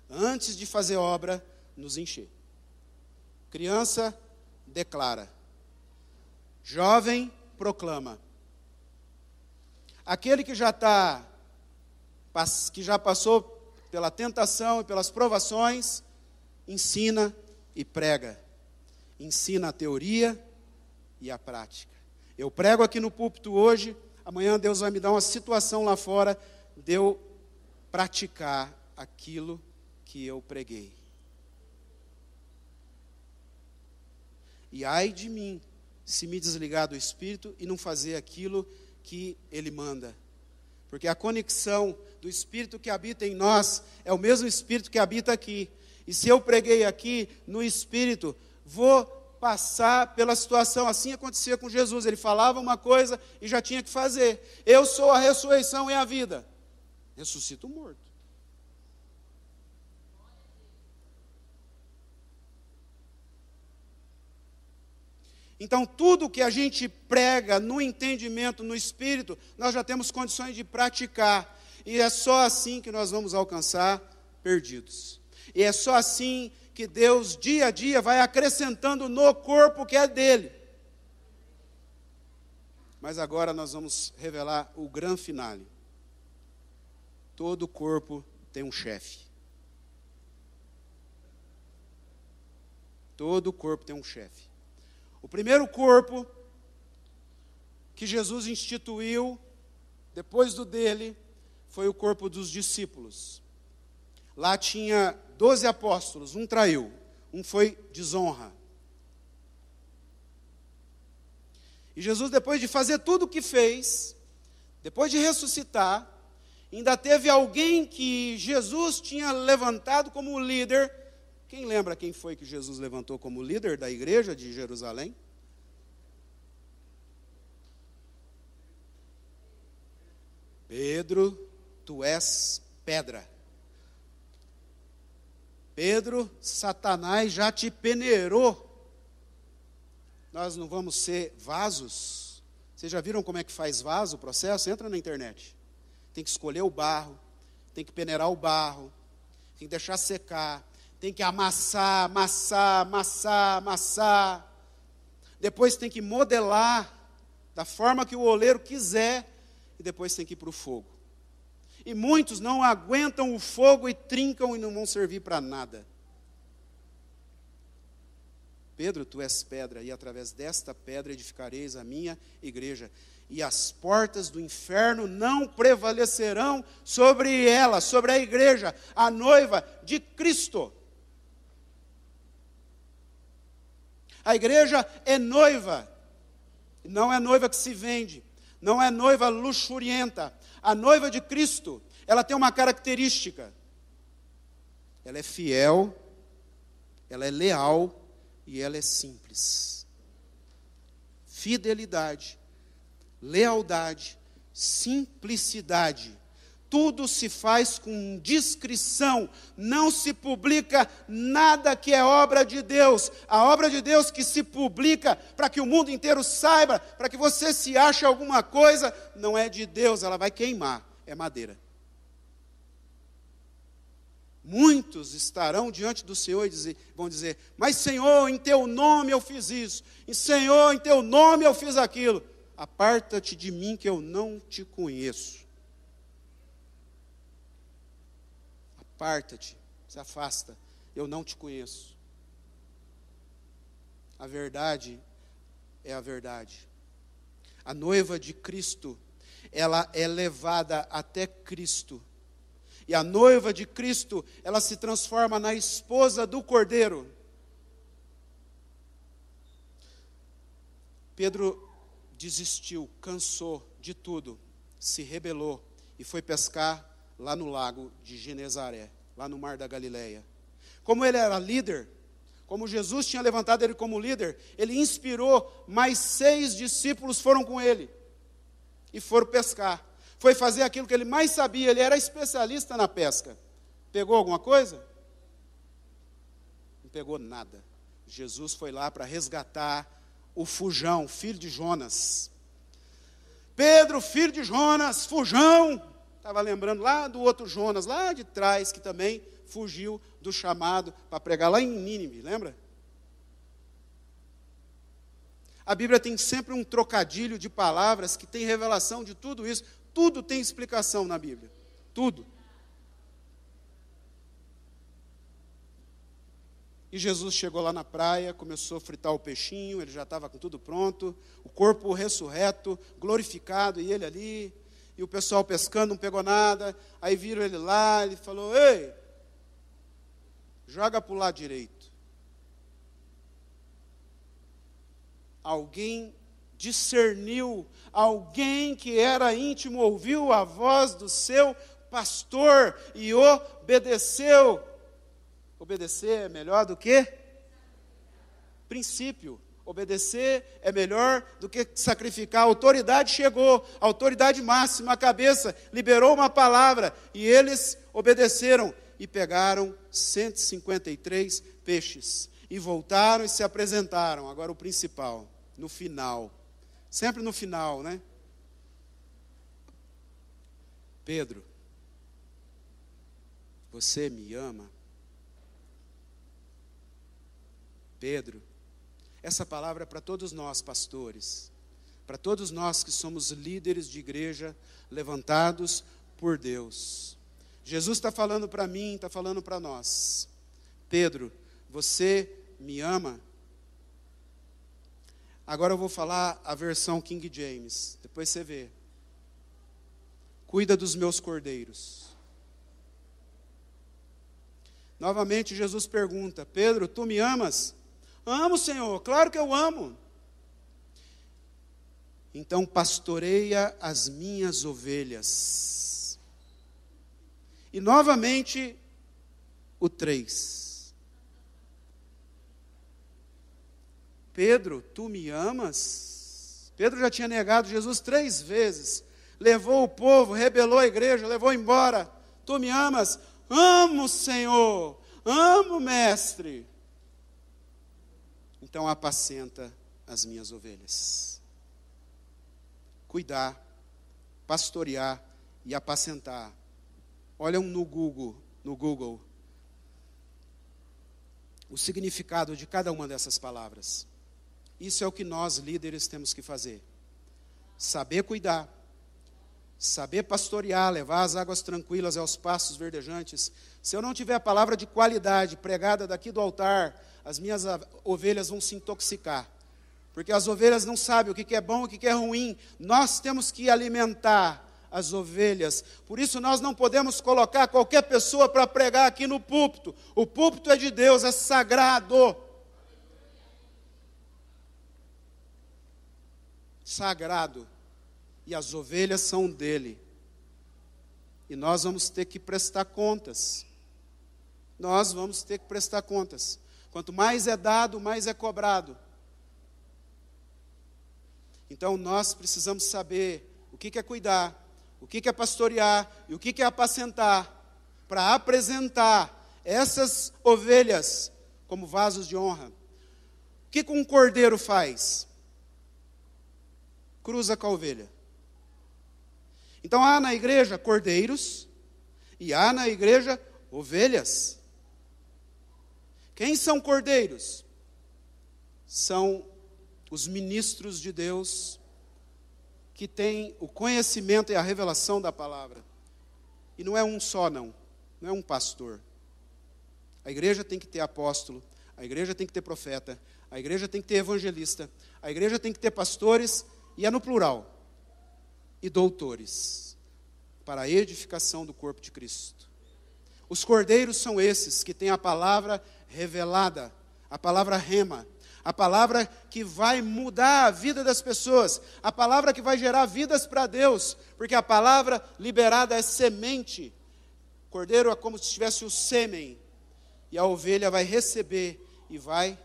antes de fazer obra, nos encher. Criança declara. Jovem proclama. Aquele que já está, que já passou pela tentação e pelas provações, ensina e prega. Ensina a teoria e a prática. Eu prego aqui no púlpito hoje, amanhã Deus vai me dar uma situação lá fora de eu praticar aquilo que eu preguei. E ai de mim, se me desligar do Espírito e não fazer aquilo que Ele manda. Porque a conexão do Espírito que habita em nós é o mesmo Espírito que habita aqui. E se eu preguei aqui no Espírito, vou passar pela situação. Assim acontecia com Jesus. Ele falava uma coisa e já tinha que fazer. Eu sou a ressurreição e a vida. Ressuscito morto. Então, tudo que a gente prega no entendimento, no espírito, nós já temos condições de praticar. E é só assim que nós vamos alcançar perdidos. E é só assim que Deus, dia a dia, vai acrescentando no corpo que é dele. Mas agora nós vamos revelar o grande finale. Todo corpo tem um chefe. Todo corpo tem um chefe. O primeiro corpo que Jesus instituiu, depois do dele, foi o corpo dos discípulos. Lá tinha doze apóstolos, um traiu, um foi desonra. E Jesus, depois de fazer tudo o que fez, depois de ressuscitar, ainda teve alguém que Jesus tinha levantado como líder. Quem lembra quem foi que Jesus levantou como líder da igreja de Jerusalém? Pedro, tu és pedra. Pedro, Satanás já te peneirou. Nós não vamos ser vasos. Vocês já viram como é que faz vaso o processo? Entra na internet. Tem que escolher o barro, tem que peneirar o barro, tem que deixar secar, tem que amassar, amassar, amassar, amassar. Depois tem que modelar da forma que o oleiro quiser e depois tem que ir para o fogo. E muitos não aguentam o fogo e trincam e não vão servir para nada. Pedro, tu és pedra, e através desta pedra edificareis a minha igreja, e as portas do inferno não prevalecerão sobre ela, sobre a igreja, a noiva de Cristo. A igreja é noiva, não é noiva que se vende, não é noiva luxurienta. A noiva de Cristo, ela tem uma característica. Ela é fiel, ela é leal e ela é simples. Fidelidade, lealdade, simplicidade tudo se faz com discrição, não se publica nada que é obra de Deus. A obra de Deus que se publica para que o mundo inteiro saiba, para que você se ache alguma coisa, não é de Deus, ela vai queimar, é madeira. Muitos estarão diante do Senhor e vão dizer: Mas Senhor, em teu nome eu fiz isso, e Senhor, em teu nome eu fiz aquilo. Aparta-te de mim que eu não te conheço. Aparta-te, se afasta, eu não te conheço. A verdade é a verdade. A noiva de Cristo, ela é levada até Cristo. E a noiva de Cristo, ela se transforma na esposa do Cordeiro. Pedro desistiu, cansou de tudo, se rebelou e foi pescar lá no lago de Genezaré, lá no mar da Galileia. Como ele era líder, como Jesus tinha levantado ele como líder, ele inspirou, mais seis discípulos foram com ele e foram pescar. Foi fazer aquilo que ele mais sabia, ele era especialista na pesca. Pegou alguma coisa? Não pegou nada. Jesus foi lá para resgatar o fujão, filho de Jonas. Pedro, filho de Jonas, fujão, Estava lembrando lá do outro Jonas, lá de trás, que também fugiu do chamado para pregar lá em Nínive, lembra? A Bíblia tem sempre um trocadilho de palavras que tem revelação de tudo isso. Tudo tem explicação na Bíblia. Tudo. E Jesus chegou lá na praia, começou a fritar o peixinho, ele já estava com tudo pronto, o corpo ressurreto, glorificado, e ele ali, e o pessoal pescando não pegou nada. Aí viram ele lá, ele falou: Ei, joga para o lado direito. Alguém discerniu, alguém que era íntimo ouviu a voz do seu pastor e obedeceu. Obedecer é melhor do que princípio. Obedecer é melhor do que sacrificar. A autoridade chegou, a autoridade máxima, a cabeça, liberou uma palavra e eles obedeceram e pegaram 153 peixes e voltaram e se apresentaram. Agora o principal, no final. Sempre no final, né? Pedro, você me ama? Pedro, essa palavra é para todos nós, pastores, para todos nós que somos líderes de igreja levantados por Deus. Jesus está falando para mim, está falando para nós. Pedro, você me ama. Agora eu vou falar a versão King James, depois você vê. Cuida dos meus cordeiros. Novamente Jesus pergunta: Pedro, tu me amas? Amo, Senhor, claro que eu amo. Então pastoreia as minhas ovelhas. E novamente o 3. Pedro, tu me amas? Pedro já tinha negado Jesus três vezes. Levou o povo, rebelou a igreja, levou embora. Tu me amas? Amo, Senhor. Amo, Mestre. Então apacenta as minhas ovelhas cuidar, pastorear e apacentar. Olham no Google, no Google, o significado de cada uma dessas palavras. Isso é o que nós líderes temos que fazer. Saber cuidar, saber pastorear, levar as águas tranquilas aos pastos verdejantes. Se eu não tiver a palavra de qualidade pregada daqui do altar, as minhas ovelhas vão se intoxicar porque as ovelhas não sabem o que é bom e o que é ruim. Nós temos que alimentar as ovelhas. Por isso nós não podemos colocar qualquer pessoa para pregar aqui no púlpito. O púlpito é de Deus, é sagrado. Sagrado. E as ovelhas são dele. E nós vamos ter que prestar contas. Nós vamos ter que prestar contas. Quanto mais é dado, mais é cobrado. Então nós precisamos saber o que é cuidar, o que é pastorear e o que é apacentar, para apresentar essas ovelhas como vasos de honra. O que um cordeiro faz? Cruza com a ovelha. Então há na igreja cordeiros e há na igreja ovelhas. Quem são cordeiros? São os ministros de Deus que têm o conhecimento e a revelação da palavra. E não é um só, não. Não é um pastor. A igreja tem que ter apóstolo, a igreja tem que ter profeta, a igreja tem que ter evangelista, a igreja tem que ter pastores, e é no plural, e doutores, para a edificação do corpo de Cristo. Os cordeiros são esses que têm a palavra revelada, a palavra rema, a palavra que vai mudar a vida das pessoas, a palavra que vai gerar vidas para Deus, porque a palavra liberada é semente. Cordeiro é como se tivesse o sêmen, e a ovelha vai receber e vai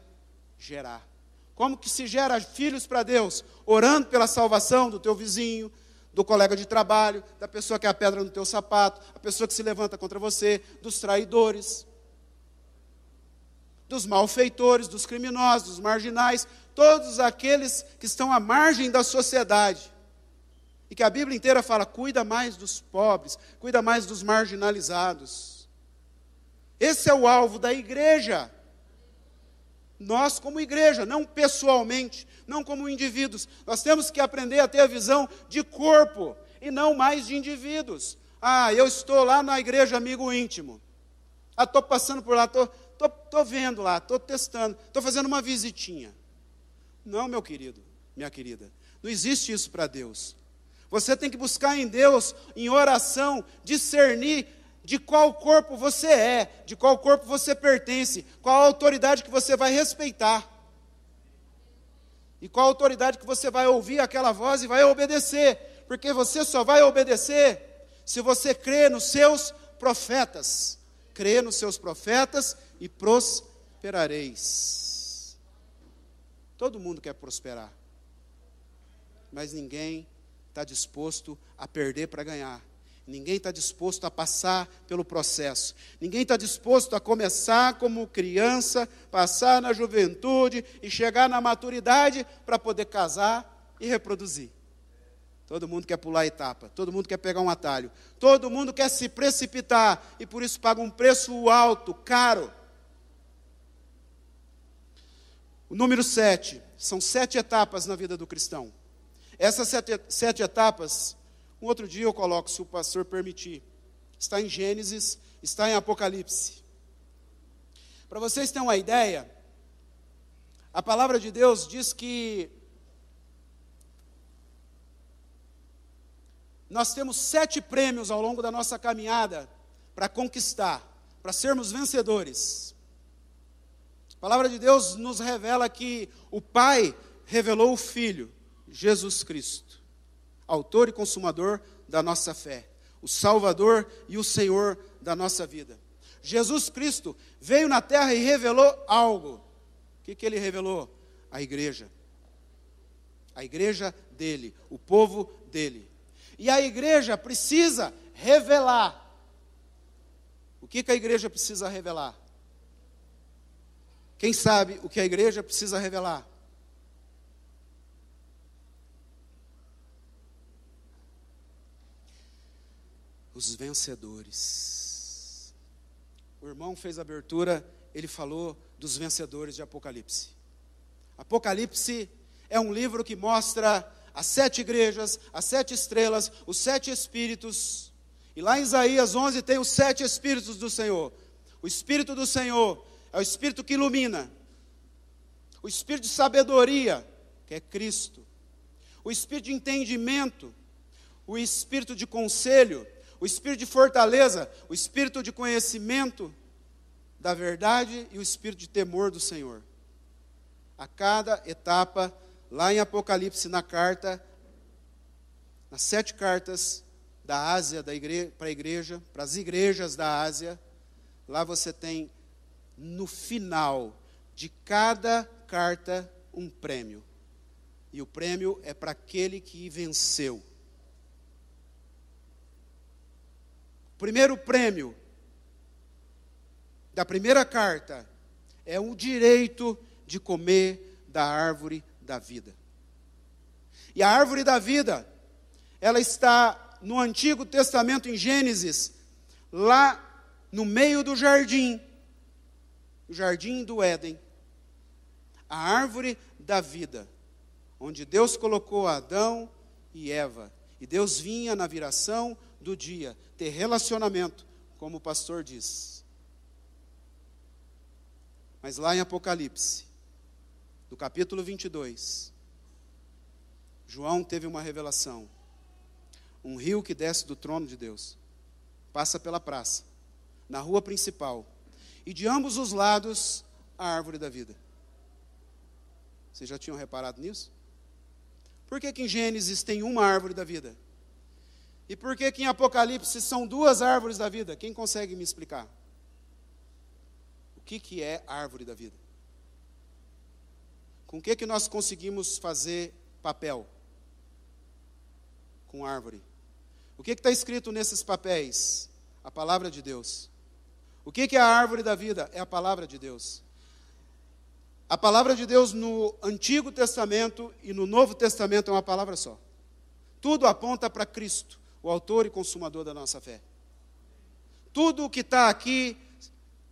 gerar. Como que se gera filhos para Deus? Orando pela salvação do teu vizinho, do colega de trabalho, da pessoa que é a pedra no teu sapato, a pessoa que se levanta contra você, dos traidores dos malfeitores, dos criminosos, dos marginais, todos aqueles que estão à margem da sociedade. E que a Bíblia inteira fala: cuida mais dos pobres, cuida mais dos marginalizados. Esse é o alvo da igreja. Nós, como igreja, não pessoalmente, não como indivíduos, nós temos que aprender a ter a visão de corpo e não mais de indivíduos. Ah, eu estou lá na igreja amigo íntimo. Ah, estou passando por lá, estou Estou vendo lá, estou testando, estou fazendo uma visitinha. Não, meu querido, minha querida, não existe isso para Deus. Você tem que buscar em Deus, em oração, discernir de qual corpo você é, de qual corpo você pertence, qual autoridade que você vai respeitar. E qual autoridade que você vai ouvir aquela voz e vai obedecer, porque você só vai obedecer se você crê nos seus profetas. Crê nos seus profetas e prosperareis. Todo mundo quer prosperar, mas ninguém está disposto a perder para ganhar. Ninguém está disposto a passar pelo processo. Ninguém está disposto a começar como criança, passar na juventude e chegar na maturidade para poder casar e reproduzir. Todo mundo quer pular a etapa, todo mundo quer pegar um atalho, todo mundo quer se precipitar e por isso paga um preço alto, caro. O número sete, são sete etapas na vida do cristão. Essas sete, sete etapas, um outro dia eu coloco, se o pastor permitir. Está em Gênesis, está em Apocalipse. Para vocês terem uma ideia, A palavra de Deus diz que nós temos sete prêmios ao longo da nossa caminhada para conquistar, para sermos vencedores. A palavra de Deus nos revela que o Pai revelou o Filho, Jesus Cristo, autor e consumador da nossa fé, o Salvador e o Senhor da nossa vida. Jesus Cristo veio na terra e revelou algo. O que, que ele revelou? A igreja. A igreja dele, o povo dele. E a igreja precisa revelar. O que, que a igreja precisa revelar? Quem sabe o que a igreja precisa revelar? Os vencedores. O irmão fez a abertura, ele falou dos vencedores de Apocalipse. Apocalipse é um livro que mostra as sete igrejas, as sete estrelas, os sete espíritos. E lá em Isaías 11 tem os sete espíritos do Senhor. O espírito do Senhor é o espírito que ilumina. O espírito de sabedoria, que é Cristo. O espírito de entendimento, o espírito de conselho, o espírito de fortaleza, o espírito de conhecimento da verdade e o espírito de temor do Senhor. A cada etapa lá em Apocalipse, na carta, nas sete cartas da Ásia para a igreja, para as igrejas da Ásia, lá você tem no final de cada carta um prêmio. E o prêmio é para aquele que venceu. O primeiro prêmio da primeira carta é o direito de comer da árvore da vida. E a árvore da vida, ela está no Antigo Testamento, em Gênesis, lá no meio do jardim, o jardim do Éden, a árvore da vida, onde Deus colocou Adão e Eva. E Deus vinha na viração do dia ter relacionamento, como o pastor diz. Mas lá em Apocalipse, do capítulo 22, João teve uma revelação. Um rio que desce do trono de Deus, passa pela praça, na rua principal, e de ambos os lados a árvore da vida. Vocês já tinham reparado nisso? Por que, que em Gênesis tem uma árvore da vida? E por que, que em Apocalipse são duas árvores da vida? Quem consegue me explicar? O que, que é árvore da vida? Com o que, que nós conseguimos fazer papel? Com árvore. O que está escrito nesses papéis? A palavra de Deus. O que, é a árvore da vida? É a palavra de Deus. A palavra de Deus no Antigo Testamento e no Novo Testamento é uma palavra só. Tudo aponta para Cristo, o autor e consumador da nossa fé. Tudo o que está aqui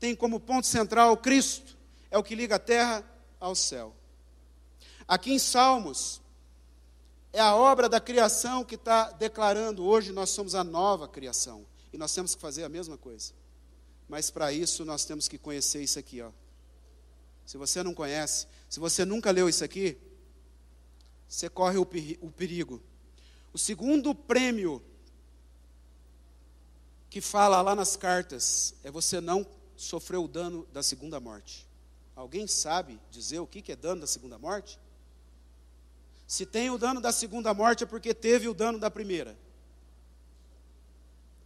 tem como ponto central Cristo, é o que liga a terra ao céu. Aqui em Salmos, é a obra da criação que está declarando hoje nós somos a nova criação. E nós temos que fazer a mesma coisa. Mas para isso nós temos que conhecer isso aqui, ó. Se você não conhece, se você nunca leu isso aqui, você corre o perigo. O segundo prêmio que fala lá nas cartas é você não sofrer o dano da segunda morte. Alguém sabe dizer o que é dano da segunda morte? Se tem o dano da segunda morte é porque teve o dano da primeira.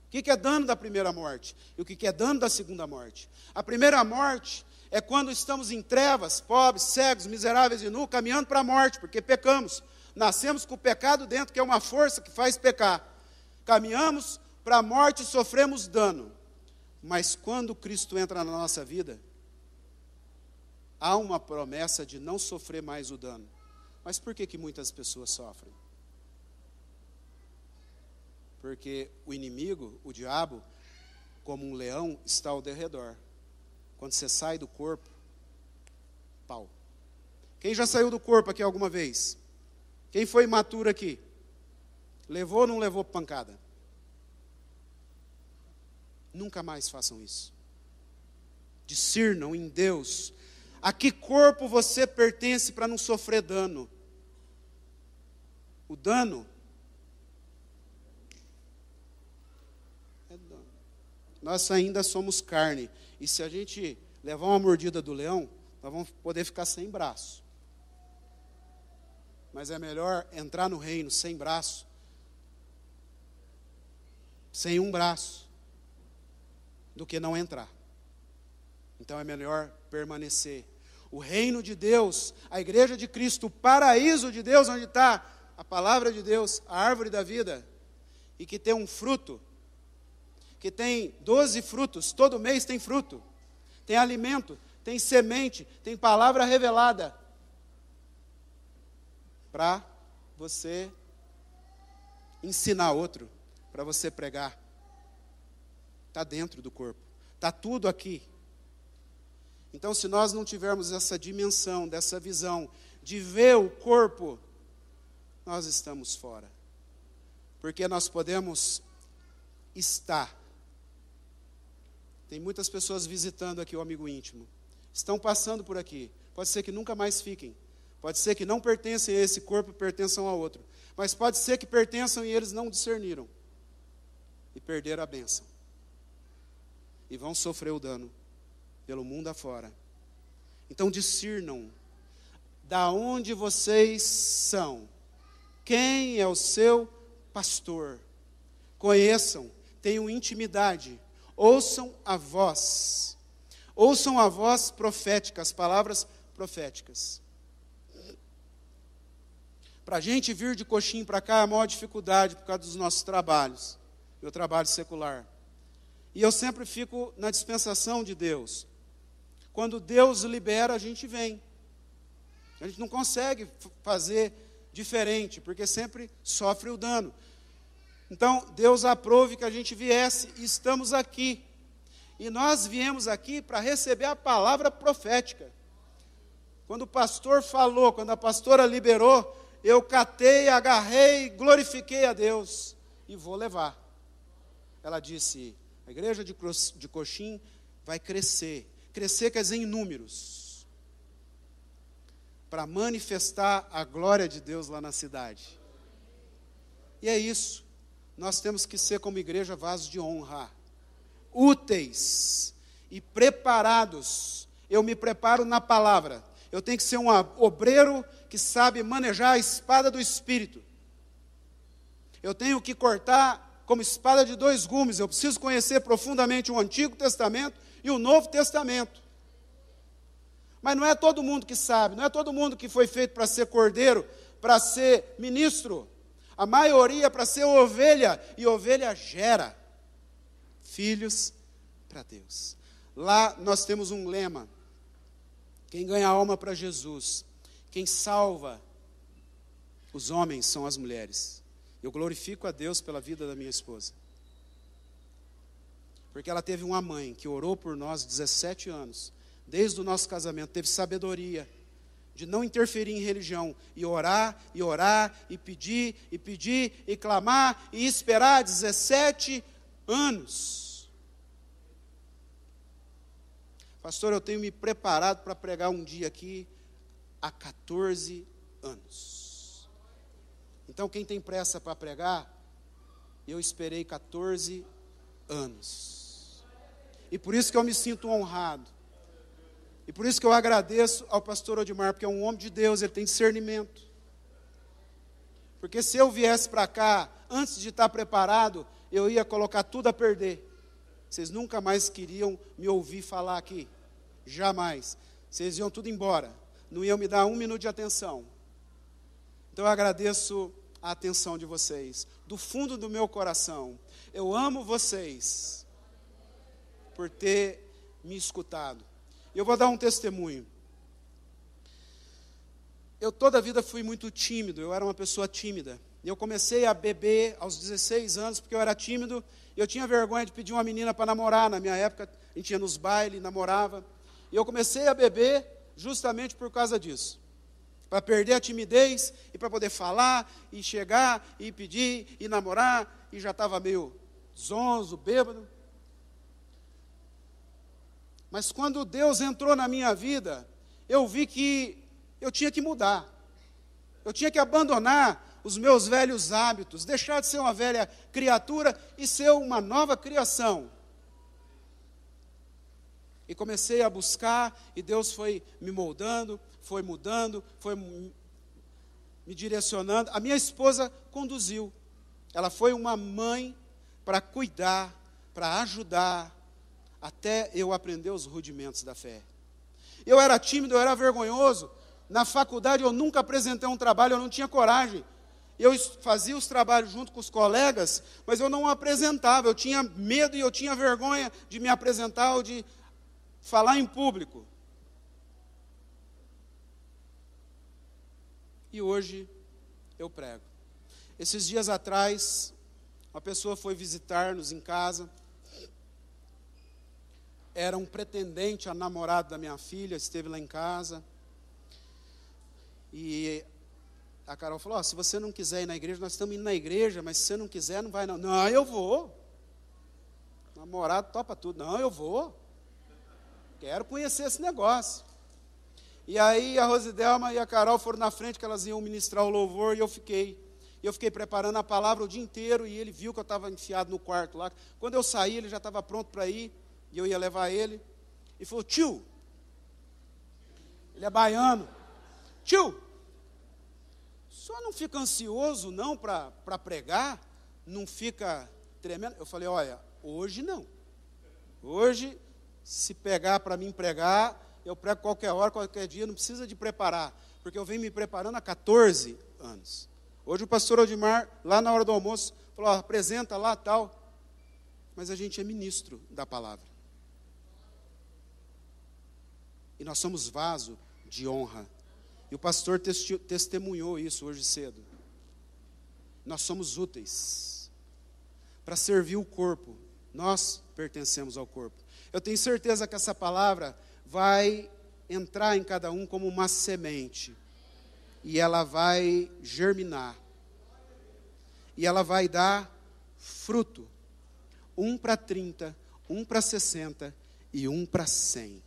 O que é dano da primeira morte? E o que é dano da segunda morte? A primeira morte é quando estamos em trevas, pobres, cegos, miseráveis e nu, caminhando para a morte, porque pecamos. Nascemos com o pecado dentro, que é uma força que faz pecar. Caminhamos para a morte e sofremos dano. Mas quando Cristo entra na nossa vida, há uma promessa de não sofrer mais o dano. Mas por que, que muitas pessoas sofrem? Porque o inimigo, o diabo, como um leão, está ao derredor. Quando você sai do corpo, pau. Quem já saiu do corpo aqui alguma vez? Quem foi imaturo aqui? Levou ou não levou pancada? Nunca mais façam isso. Discernam em Deus a que corpo você pertence para não sofrer dano. O dano é dano. Nós ainda somos carne. E se a gente levar uma mordida do leão, nós vamos poder ficar sem braço. Mas é melhor entrar no reino sem braço, sem um braço, do que não entrar. Então é melhor permanecer. O reino de Deus, a igreja de Cristo, o paraíso de Deus, onde está a palavra de Deus, a árvore da vida, e que tem um fruto, que tem doze frutos, todo mês tem fruto, tem alimento, tem semente, tem palavra revelada para você ensinar outro, para você pregar. Está dentro do corpo, está tudo aqui. Então, se nós não tivermos essa dimensão, dessa visão de ver o corpo, nós estamos fora. Porque nós podemos estar. Tem muitas pessoas visitando aqui o amigo íntimo. Estão passando por aqui. Pode ser que nunca mais fiquem. Pode ser que não pertencem a esse corpo pertençam a outro. Mas pode ser que pertençam e eles não discerniram. E perderam a bênção. E vão sofrer o dano pelo mundo afora. Então discernam da onde vocês são. Quem é o seu pastor? Conheçam, tenham intimidade, ouçam a voz. Ouçam a voz profética, as palavras proféticas. Para a gente vir de coxinho para cá é a maior dificuldade por causa dos nossos trabalhos, meu trabalho secular. E eu sempre fico na dispensação de Deus. Quando Deus libera, a gente vem. A gente não consegue fazer diferente, porque sempre sofre o dano. Então, Deus aprove que a gente viesse e estamos aqui. E nós viemos aqui para receber a palavra profética. Quando o pastor falou, quando a pastora liberou, eu catei, agarrei, glorifiquei a Deus e vou levar. Ela disse: a igreja de, de Coxim vai crescer crescer, quer dizer, em números, para manifestar a glória de Deus lá na cidade. E é isso. Nós temos que ser, como igreja, vasos de honra, úteis e preparados. Eu me preparo na palavra. Eu tenho que ser um obreiro que sabe manejar a espada do Espírito. Eu tenho que cortar como espada de dois gumes. Eu preciso conhecer profundamente o Antigo Testamento e o Novo Testamento. Mas não é todo mundo que sabe, não é todo mundo que foi feito para ser cordeiro, para ser ministro. A maioria para ser ovelha, e ovelha gera filhos para Deus. Lá nós temos um lema: quem ganha alma para Jesus, quem salva os homens são as mulheres. Eu glorifico a Deus pela vida da minha esposa. Porque ela teve uma mãe que orou por nós 17 anos, desde o nosso casamento, teve sabedoria de não interferir em religião e orar e orar e pedir e pedir e clamar e esperar 17 anos. Pastor, eu tenho me preparado para pregar um dia aqui há 14 anos. Então, quem tem pressa para pregar, eu esperei 14 anos. E por isso que eu me sinto honrado. E por isso que eu agradeço ao pastor Odimar, porque é um homem de Deus, ele tem discernimento. Porque se eu viesse para cá, antes de estar preparado, eu ia colocar tudo a perder. Vocês nunca mais queriam me ouvir falar aqui. Jamais. Vocês iam tudo embora. Não iam me dar um minuto de atenção. Então eu agradeço a atenção de vocês. Do fundo do meu coração. Eu amo vocês por ter me escutado. Eu vou dar um testemunho. Eu toda a vida fui muito tímido, eu era uma pessoa tímida. Eu comecei a beber aos 16 anos porque eu era tímido eu tinha vergonha de pedir uma menina para namorar. Na minha época, a gente ia nos bailes, namorava. E eu comecei a beber justamente por causa disso. Para perder a timidez e para poder falar e chegar e pedir e namorar. E já estava meio zonzo, bêbado. Mas quando Deus entrou na minha vida, eu vi que eu tinha que mudar. Eu tinha que abandonar os meus velhos hábitos, deixar de ser uma velha criatura e ser uma nova criação. E comecei a buscar, e Deus foi me moldando, foi mudando, foi me direcionando. A minha esposa conduziu. Ela foi uma mãe para cuidar, para ajudar, até eu aprender os rudimentos da fé. Eu era tímido, eu era vergonhoso. Na faculdade eu nunca apresentei um trabalho, eu não tinha coragem. Eu fazia os trabalhos junto com os colegas, mas eu não apresentava. Eu tinha medo e eu tinha vergonha de me apresentar ou de falar em público. E hoje eu prego. Esses dias atrás, uma pessoa foi visitar-nos em casa. Era um pretendente a namorado da minha filha, esteve lá em casa. E a Carol falou: oh, se você não quiser ir na igreja, nós estamos indo na igreja, mas se você não quiser, não vai não. Não, eu vou. namorado topa tudo. Não, eu vou. Quero conhecer esse negócio. E aí a Rosidelma e a Carol foram na frente que elas iam ministrar o louvor e eu fiquei. Eu fiquei preparando a palavra o dia inteiro e ele viu que eu estava enfiado no quarto lá. Quando eu saí, ele já estava pronto para ir e eu ia levar ele. E falou: Tio, ele é baiano. Tio, só não fica ansioso não para pregar? Não fica tremendo? Eu falei: Olha, hoje não. Hoje se pegar para mim pregar, eu prego qualquer hora, qualquer dia, não precisa de preparar, porque eu venho me preparando há 14 anos. Hoje o pastor Odimar, lá na hora do almoço, falou: apresenta lá tal. Mas a gente é ministro da palavra. E nós somos vaso de honra. E o pastor testemunhou isso hoje cedo. Nós somos úteis para servir o corpo. Nós pertencemos ao corpo. Eu tenho certeza que essa palavra vai entrar em cada um como uma semente. E ela vai germinar. E ela vai dar fruto. Um para 30, um para 60 e um para 100.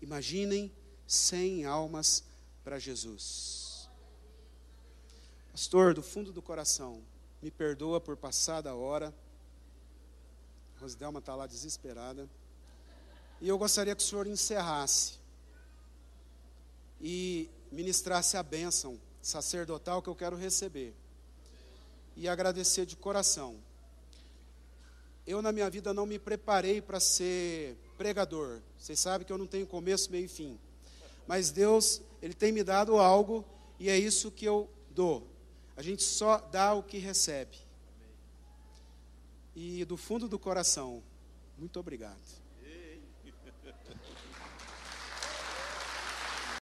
Imaginem 100 almas para Jesus. Pastor, do fundo do coração, me perdoa por passar da hora. Rosdelma está lá desesperada. E eu gostaria que o senhor encerrasse e ministrasse a bênção sacerdotal que eu quero receber. E agradecer de coração. Eu, na minha vida, não me preparei para ser pregador. Vocês sabem que eu não tenho começo, meio e fim. Mas Deus, Ele tem me dado algo e é isso que eu dou. A gente só dá o que recebe. E do fundo do coração, muito obrigado.